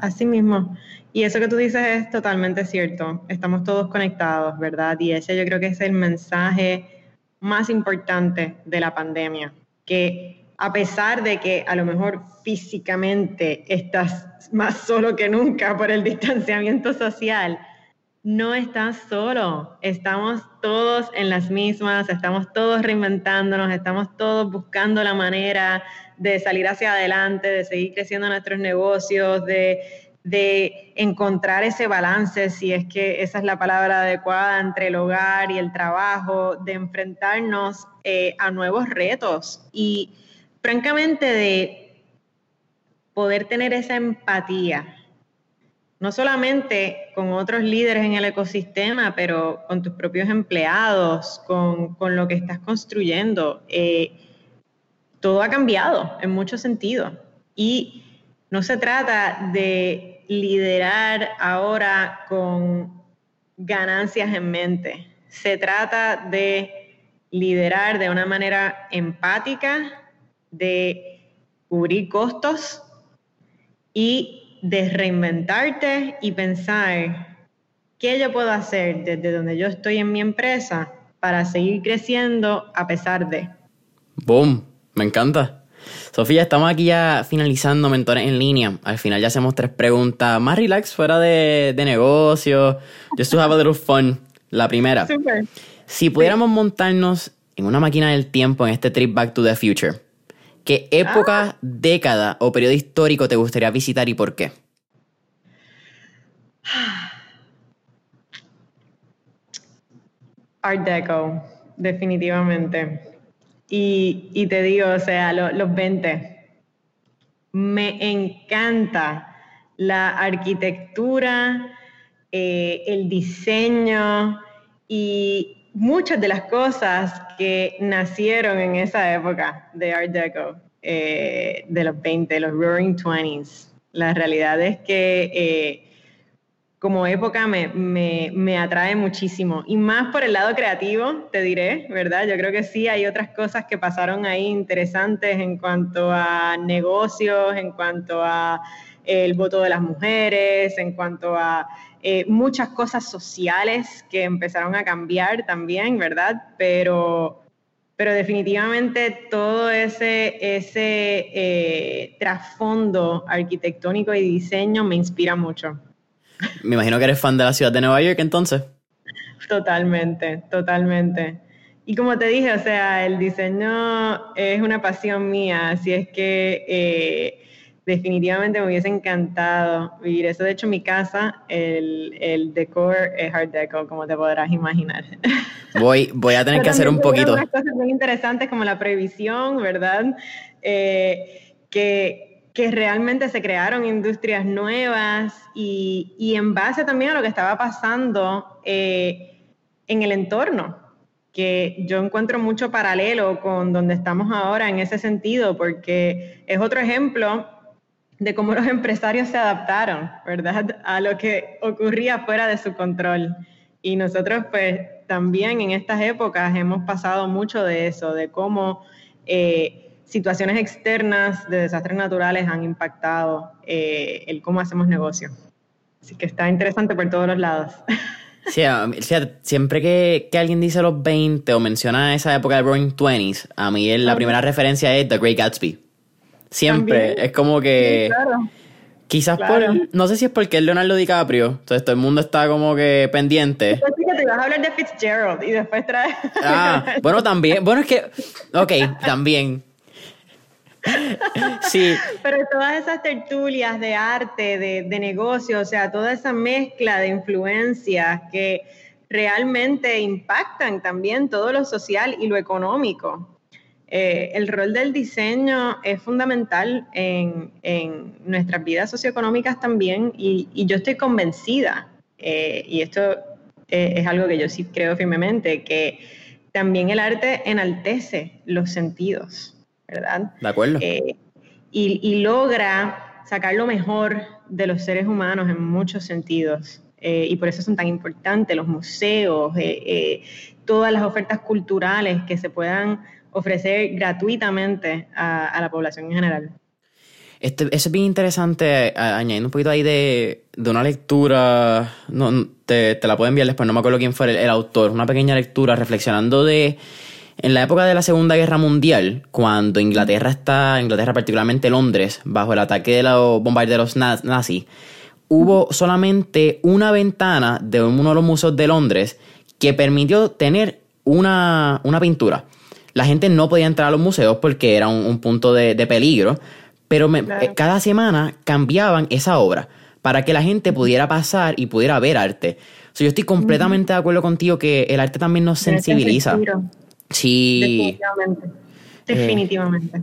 Así mismo. Y eso que tú dices es totalmente cierto. Estamos todos conectados, ¿verdad? Y ese yo creo que es el mensaje más importante de la pandemia. Que a pesar de que a lo mejor físicamente estás más solo que nunca por el distanciamiento social, no estás solo, estamos todos en las mismas, estamos todos reinventándonos, estamos todos buscando la manera de salir hacia adelante, de seguir creciendo nuestros negocios, de, encontrar ese balance, si es que esa es la palabra adecuada, entre el hogar y el trabajo, de enfrentarnos eh, a nuevos retos y francamente de poder tener esa empatía no solamente con otros líderes en el ecosistema, pero con tus propios empleados, con, lo que estás construyendo. Eh, todo ha cambiado en muchos sentidos. Y no se trata de liderar ahora con ganancias en mente. Se trata de liderar de una manera empática, de cubrir costos y de reinventarte y pensar qué yo puedo hacer desde donde yo estoy en mi empresa para seguir creciendo a pesar de. Boom, me encanta. Sofía, estamos aquí ya finalizando Mentores en Línea. Al final ya hacemos tres preguntas más relax, fuera de, de negocio. Just to have a little fun. La primera. Super. Si pudiéramos montarnos en una máquina del tiempo en este trip Back to the Future, ¿Qué época, ah. década o periodo histórico te gustaría visitar y por qué? Art Deco, definitivamente. Y, te digo, o sea, los 20. Me encanta la arquitectura, eh, el diseño y muchas de las cosas que nacieron en esa época de Art Deco, eh, de los 20, los Roaring Twenties. La realidad es que eh, como época me, me, atrae muchísimo. Y más por el lado creativo, te diré, ¿verdad? Yo creo que sí, hay otras cosas que pasaron ahí interesantes en cuanto a negocios, en cuanto a el voto de las mujeres, en cuanto a eh, muchas cosas sociales que empezaron a cambiar también, ¿verdad? Pero, pero definitivamente todo ese, ese eh, trasfondo arquitectónico y diseño me inspira mucho. Me imagino que eres fan de la ciudad de Nueva York entonces. Totalmente, totalmente. Y como te dije, o sea, el diseño es una pasión mía, así es que eh, definitivamente me hubiese encantado vivir eso. De hecho, mi casa, el, el decor es Art Deco, como te podrás imaginar. Voy, voy a tener que hacer un poquito. Unas cosas muy interesantes como la previsión, ¿verdad? Eh, que, que realmente se crearon industrias nuevas y, y, en base también a lo que estaba pasando eh, en el entorno que yo encuentro mucho paralelo con donde estamos ahora en ese sentido, porque es otro ejemplo de cómo los empresarios se adaptaron, ¿verdad? A lo que ocurría fuera de su control. Y nosotros, pues, también en estas épocas hemos pasado mucho de eso, de cómo eh, situaciones externas de desastres naturales han impactado eh, el cómo hacemos negocio. Así que está interesante por todos los lados. Sí, siempre que, alguien dice los 20 o menciona esa época de Roaring Twenties, a mí la primera referencia es The Great Gatsby. Siempre. Es como que. claro. Quizás por. No sé si es porque es Leonardo DiCaprio. Entonces todo el mundo está como que pendiente. que te vas a hablar de Fitzgerald y después traes. Ah, bueno, también. Bueno, es que. Ok, también. Sí. Pero todas esas tertulias de arte, de, de negocio, o sea, toda esa mezcla de influencias que realmente impactan también todo lo social y lo económico. Eh, el rol del diseño es fundamental en, nuestras vidas socioeconómicas también y, yo estoy convencida, eh, y esto eh, es algo que yo sí creo firmemente, que también el arte enaltece los sentidos, ¿verdad? De acuerdo. y, logra sacar lo mejor de los seres humanos en muchos sentidos. y por eso son tan importantes los museos, todas las ofertas culturales que se puedan ofrecer gratuitamente a, la población en general. Este, eso es bien interesante, añadiendo un poquito ahí de, una lectura, no, te, la puedo enviar después, no me acuerdo quién fue el, autor, una pequeña lectura reflexionando de, en la época de la Segunda Guerra Mundial, cuando Inglaterra está, Inglaterra particularmente Londres, bajo el ataque de los bombarderos nazis, hubo solamente una ventana de uno de los museos de Londres que permitió tener una, una pintura. La gente no podía entrar a los museos porque era un, punto de, peligro, pero eh, cada semana cambiaban esa obra para que la gente pudiera pasar y pudiera ver arte. yo estoy completamente de acuerdo contigo que el arte también nos sensibiliza. Sí. Definitivamente. Eh, Definitivamente.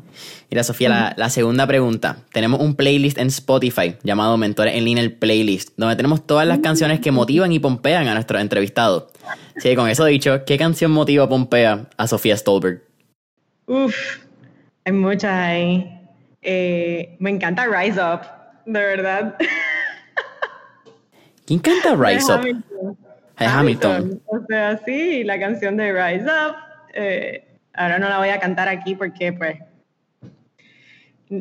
mira, Sofía, la, segunda pregunta. Tenemos un playlist en Spotify llamado Mentores en Línea el Playlist, donde tenemos todas las canciones que motivan y pompean a nuestros entrevistados. Sí, con eso dicho, ¿qué canción motiva Pompea a Sofía Stolberg? Uf, hay muchas ahí. Eh, me encanta Rise Up, de verdad. ¿Quién canta Rise Up? Hamilton. O sea, sí, la canción de Rise Up. Eh, ahora no la voy a cantar aquí porque, pues,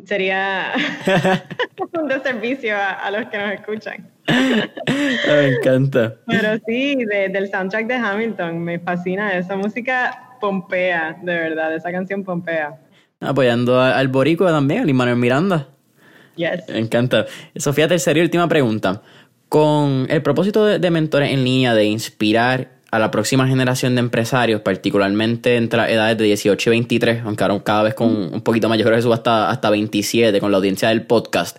sería un deservicio a los que nos escuchan. me encanta. Pero sí, del soundtrack de Hamilton, me fascina esa música pompea, de verdad, esa canción pompea. Apoyando al boricua también, al Manuel Miranda. Yes. Me encanta. Sofía, tercera y última pregunta. Con el propósito de, mentores en línea de inspirar a la próxima generación de empresarios, particularmente entre las edades de 18 y 23, aunque ahora cada vez con un poquito más, yo creo hasta, hasta 27 con la audiencia del podcast.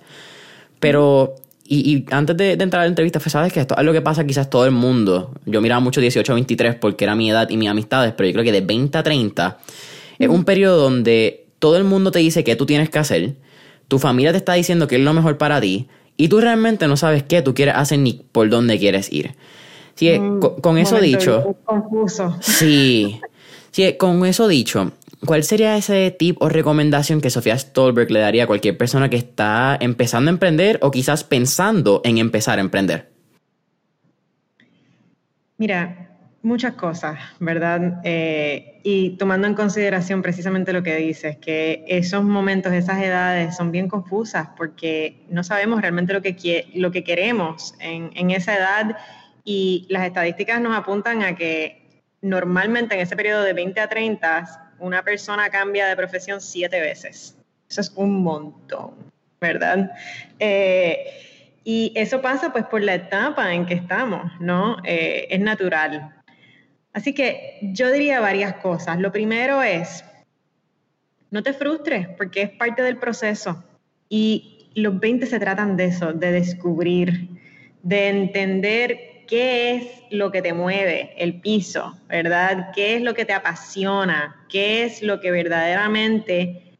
Pero y, antes de, entrar a la entrevista, sabes que esto es lo que pasa quizás todo el mundo. Yo miraba mucho 18 a 23 porque era mi edad y mis amistades, pero yo creo que de 20 a 30 es un periodo donde todo el mundo te dice qué tú tienes que hacer, tu familia te está diciendo qué es lo mejor para ti y tú realmente no sabes qué tú quieres hacer ni por dónde quieres ir. Sí, mm, con, eso dicho. Confuso. Sí. Sí, con eso dicho, ¿Cuál sería ese tip o recomendación que Sofía Stolberg le daría a cualquier persona que está empezando a emprender o quizás pensando en empezar a emprender? Mira, muchas cosas, ¿verdad? Eh, y tomando en consideración precisamente lo que dices, que esos momentos, esas edades son bien confusas porque no sabemos realmente lo que, lo que queremos en, en esa edad y las estadísticas nos apuntan a que normalmente en ese periodo de 20 a 30 una persona cambia de profesión siete veces. Eso es un montón, ¿verdad? Eh, y eso pasa pues por la etapa en que estamos, ¿no? Eh, es natural. Así que yo diría varias cosas. Lo primero es, no te frustres porque es parte del proceso. Y los 20 se tratan de eso, de descubrir, de entender qué es lo que te mueve, el piso, ¿verdad? ¿Qué es lo que te apasiona? ¿Qué es lo que verdaderamente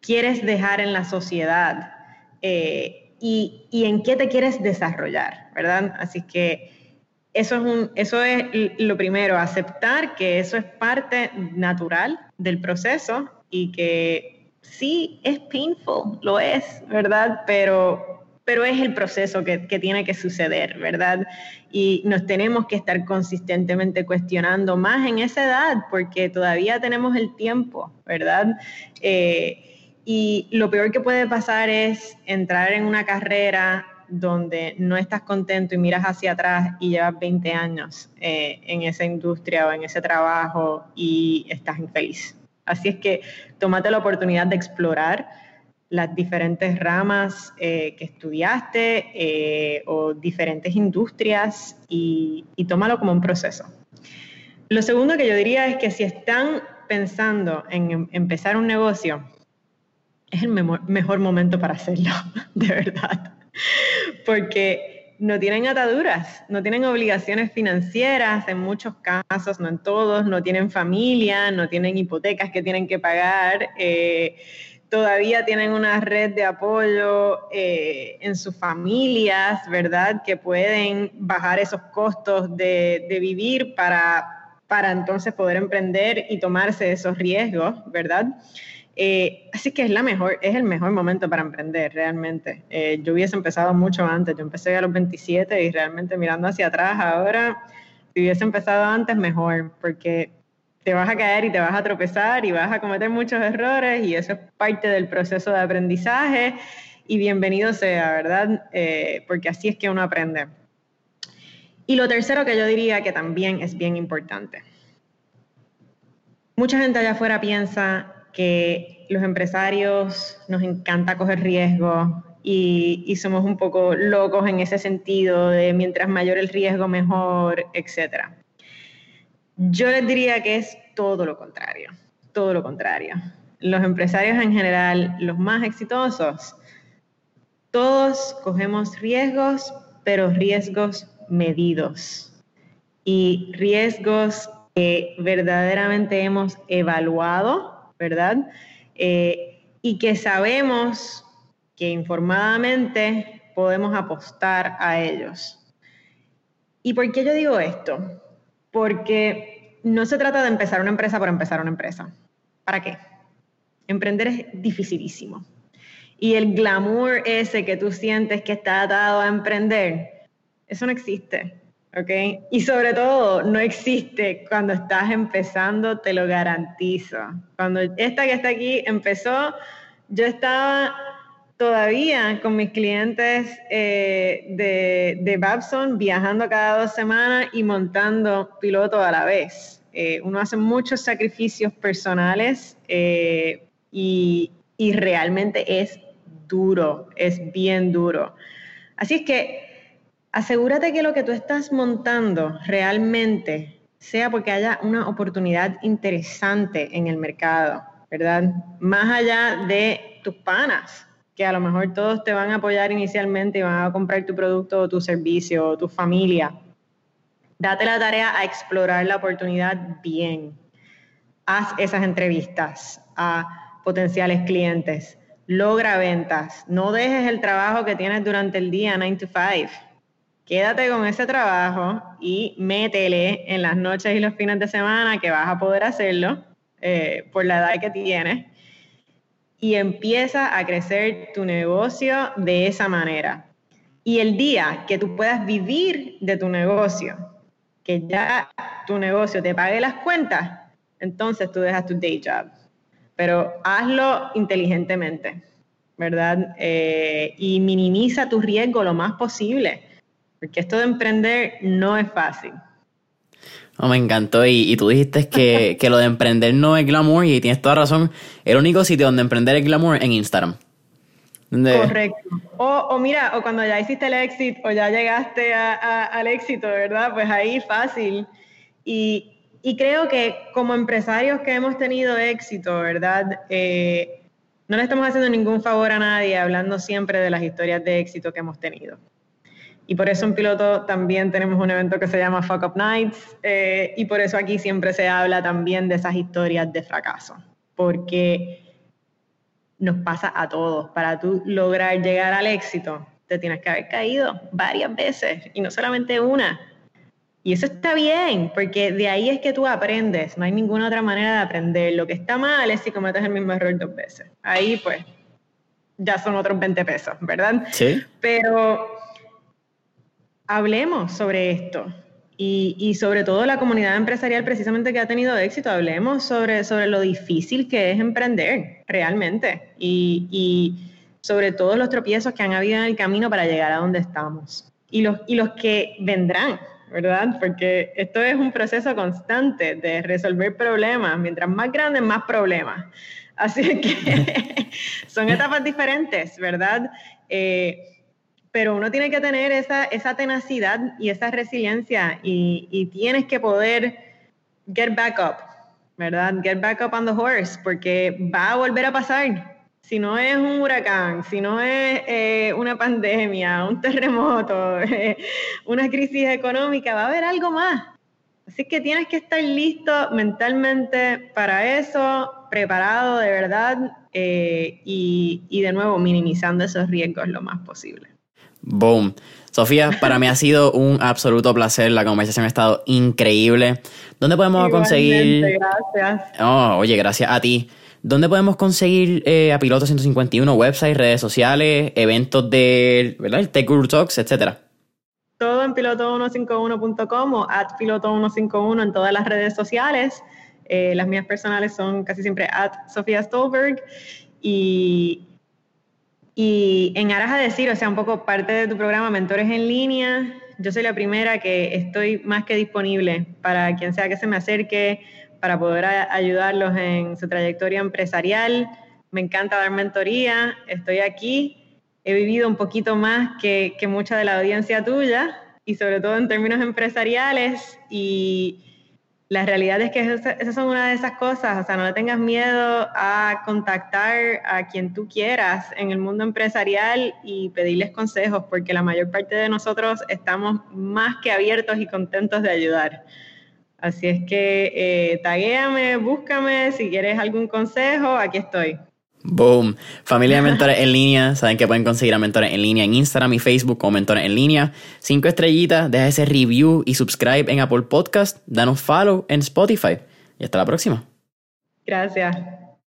quieres dejar en la sociedad? Eh, y, en qué te quieres desarrollar, ¿verdad? Así que eso es, un, eso es lo primero, aceptar que eso es parte natural del proceso y que sí es painful, lo es, ¿verdad? Pero pero es el proceso que, tiene que suceder, ¿verdad? Y nos tenemos que estar consistentemente cuestionando más en esa edad, porque todavía tenemos el tiempo, ¿verdad? Eh, y lo peor que puede pasar es entrar en una carrera donde no estás contento y miras hacia atrás y llevas 20 años eh, en esa industria o en ese trabajo y estás infeliz. Así es que tómate la oportunidad de explorar las diferentes ramas eh, que estudiaste eh, o diferentes industrias y, y tómalo como un proceso. Lo segundo que yo diría es que si están pensando en em, empezar un negocio, es el mejor momento para hacerlo, de verdad. Porque no tienen ataduras, no tienen obligaciones financieras en muchos casos, no en todos, no tienen familia, no tienen hipotecas que tienen que pagar, eh, todavía tienen una red de apoyo eh, en sus familias, ¿verdad? Que pueden bajar esos costos de, de vivir para, para entonces poder emprender y tomarse esos riesgos, ¿verdad? Eh, así que es, la mejor, es el mejor momento para emprender, realmente. Eh, yo hubiese empezado mucho antes, yo empecé a los 27 y realmente mirando hacia atrás ahora, si hubiese empezado antes, mejor, porque te vas a caer y te vas a tropezar y vas a cometer muchos errores y eso es parte del proceso de aprendizaje y bienvenido sea, ¿verdad? Eh, porque así es que uno aprende. Y lo tercero que yo diría que también es bien importante. Mucha gente allá afuera piensa que los empresarios nos encanta coger riesgos y, somos un poco locos en ese sentido de mientras mayor el riesgo, mejor, etc. Yo les diría que es todo lo contrario, todo lo contrario. Los empresarios en general, los más exitosos, todos cogemos riesgos, pero riesgos medidos y riesgos que verdaderamente hemos evaluado ¿verdad? Eh, y que sabemos que informadamente podemos apostar a ellos. ¿Y por qué yo digo esto? Porque no se trata de empezar una empresa por empezar una empresa. ¿Para qué? Emprender es dificilísimo. Y el glamour ese que tú sientes que está atado a emprender, eso no existe. ¿ok? Y sobre todo, no existe cuando estás empezando, te lo garantizo. Cuando esta que está aquí empezó, yo estaba todavía con mis clientes eh, de, Babson viajando cada dos semanas y montando piloto a la vez. Eh, uno hace muchos sacrificios personales eh, y, y realmente es duro, es bien duro. Así es que asegúrate que lo que tú estás montando realmente sea porque haya una oportunidad interesante en el mercado, ¿verdad? Más allá de tus panas, que a lo mejor todos te van a apoyar inicialmente y van a comprar tu producto o tu servicio o tu familia. Date la tarea a explorar la oportunidad bien. Haz esas entrevistas a potenciales clientes. Logra ventas. No dejes el trabajo que tienes durante el día, 9 to 5 quédate con ese trabajo y métele en las noches y los fines de semana que vas a poder hacerlo eh, por la edad que tienes y empieza a crecer tu negocio de esa manera. Y el día que tú puedas vivir de tu negocio, que ya tu negocio te pague las cuentas, entonces tú dejas tu day job. Pero hazlo inteligentemente, ¿verdad? Eh, y minimiza tu riesgo lo más posible porque esto de emprender no es fácil. Oh, me encantó. Y, tú dijiste que, que, lo de emprender no es glamour y tienes toda razón. El único sitio donde emprender es glamour es en Instagram. Correcto. O, mira, o cuando ya hiciste el éxito o ya llegaste al éxito, ¿verdad? Pues ahí fácil. Y, creo que como empresarios que hemos tenido éxito, ¿verdad? Eh, no le estamos haciendo ningún favor a nadie hablando siempre de las historias de éxito que hemos tenido. Y por eso en Piloto también tenemos un evento que se llama Fuck Up Nights eh, y por eso aquí siempre se habla también de esas historias de fracaso, porque nos pasa a todos. Para tú lograr llegar al éxito, te tienes que haber caído varias veces y no solamente una. Y eso está bien, porque de ahí es que tú aprendes, no hay ninguna otra manera de aprender. Lo que está mal es si cometes el mismo error dos veces. Ahí pues ya son otros 20 pesos, ¿verdad? Sí. Pero hablemos sobre esto. Y, sobre todo la comunidad empresarial precisamente que ha tenido éxito, hablemos sobre, sobre lo difícil que es emprender realmente. Y, sobre todos los tropiezos que han habido en el camino para llegar a donde estamos y los, y los que vendrán, ¿verdad? Porque esto es un proceso constante de resolver problemas. Mientras más grandes, más problemas. Así que son etapas diferentes, ¿verdad? Eh, pero uno tiene que tener esa, tenacidad y esa resiliencia y, y, tienes que poder get back up, ¿verdad? Get back up on the horse, porque va a volver a pasar. Si no es un huracán, si no es eh, una pandemia, un terremoto, una crisis económica, va a haber algo más. Así que tienes que estar listo mentalmente para eso, preparado de verdad eh, y, y de nuevo minimizando esos riesgos lo más posible. Boom. Sofía, para mí ha sido un absoluto placer. La conversación ha estado increíble. ¿Dónde podemos conseguir? Gracias. Oh, oye, gracias a ti. ¿Dónde podemos conseguir eh, a Piloto 151? Website, redes sociales, eventos de, ¿verdad? El Tech Guru Talks, etcétera. Todo en piloto151.com o at piloto151 en todas las redes sociales. Eh, las mías personales son casi siempre at Sofía Stolberg. Y y en aras a decir, o sea, un poco parte de tu programa Mentores en línea, yo soy la primera que estoy más que disponible para quien sea que se me acerque, para poder ayudarlos en su trayectoria empresarial. Me encanta dar mentoría, estoy aquí, he vivido un poquito más que, que mucha de la audiencia tuya y sobre todo en términos empresariales y la realidad es que esas son una de esas cosas, o sea, no le tengas miedo a contactar a quien tú quieras en el mundo empresarial y pedirles consejos, porque la mayor parte de nosotros estamos más que abiertos y contentos de ayudar. Así es que eh, taguéame, búscame, si quieres algún consejo, aquí estoy. Boom. Familia de Mentores en línea. Saben que pueden conseguir a Mentores en línea en Instagram y Facebook como Mentores en línea. Cinco estrellitas. Deja ese review y subscribe en Apple Podcast. Danos follow en Spotify. Y hasta la próxima. Gracias.